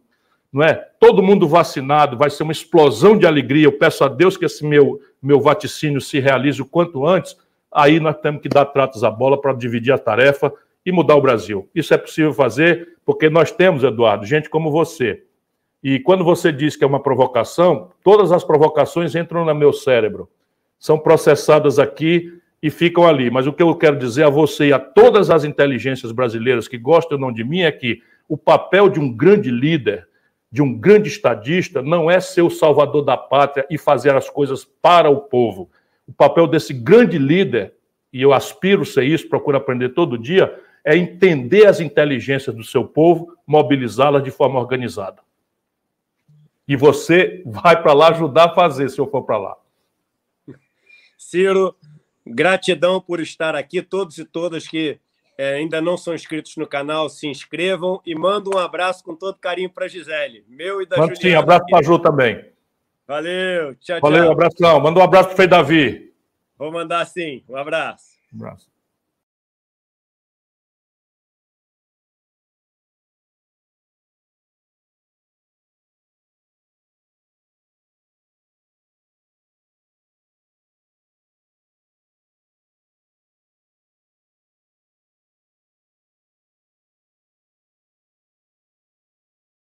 não é? Todo mundo vacinado, vai ser uma explosão de alegria. Eu peço a Deus que esse meu meu vaticínio se realize o quanto antes. Aí nós temos que dar tratos à bola para dividir a tarefa e mudar o Brasil. Isso é possível fazer porque nós temos, Eduardo, gente como você. E quando você diz que é uma provocação, todas as provocações entram no meu cérebro. São processadas aqui e ficam ali. Mas o que eu quero dizer a você e a todas as inteligências brasileiras que gostam ou não de mim é que o papel de um grande líder, de um grande estadista, não é ser o salvador da pátria e fazer as coisas para o povo. O papel desse grande líder, e eu aspiro ser isso, procuro aprender todo dia, é entender as inteligências do seu povo, mobilizá-las de forma organizada. E você vai para lá ajudar a fazer, se eu for para lá. Ciro, Gratidão por estar aqui, todos e todas que é, ainda não são inscritos no canal, se inscrevam e manda um abraço com todo carinho para Gisele, meu e da Manda sim, abraço para a Ju também. Valeu, tchau, Valeu, tchau. abração. Manda um abraço para o Davi. Vou mandar sim, um abraço. Um abraço.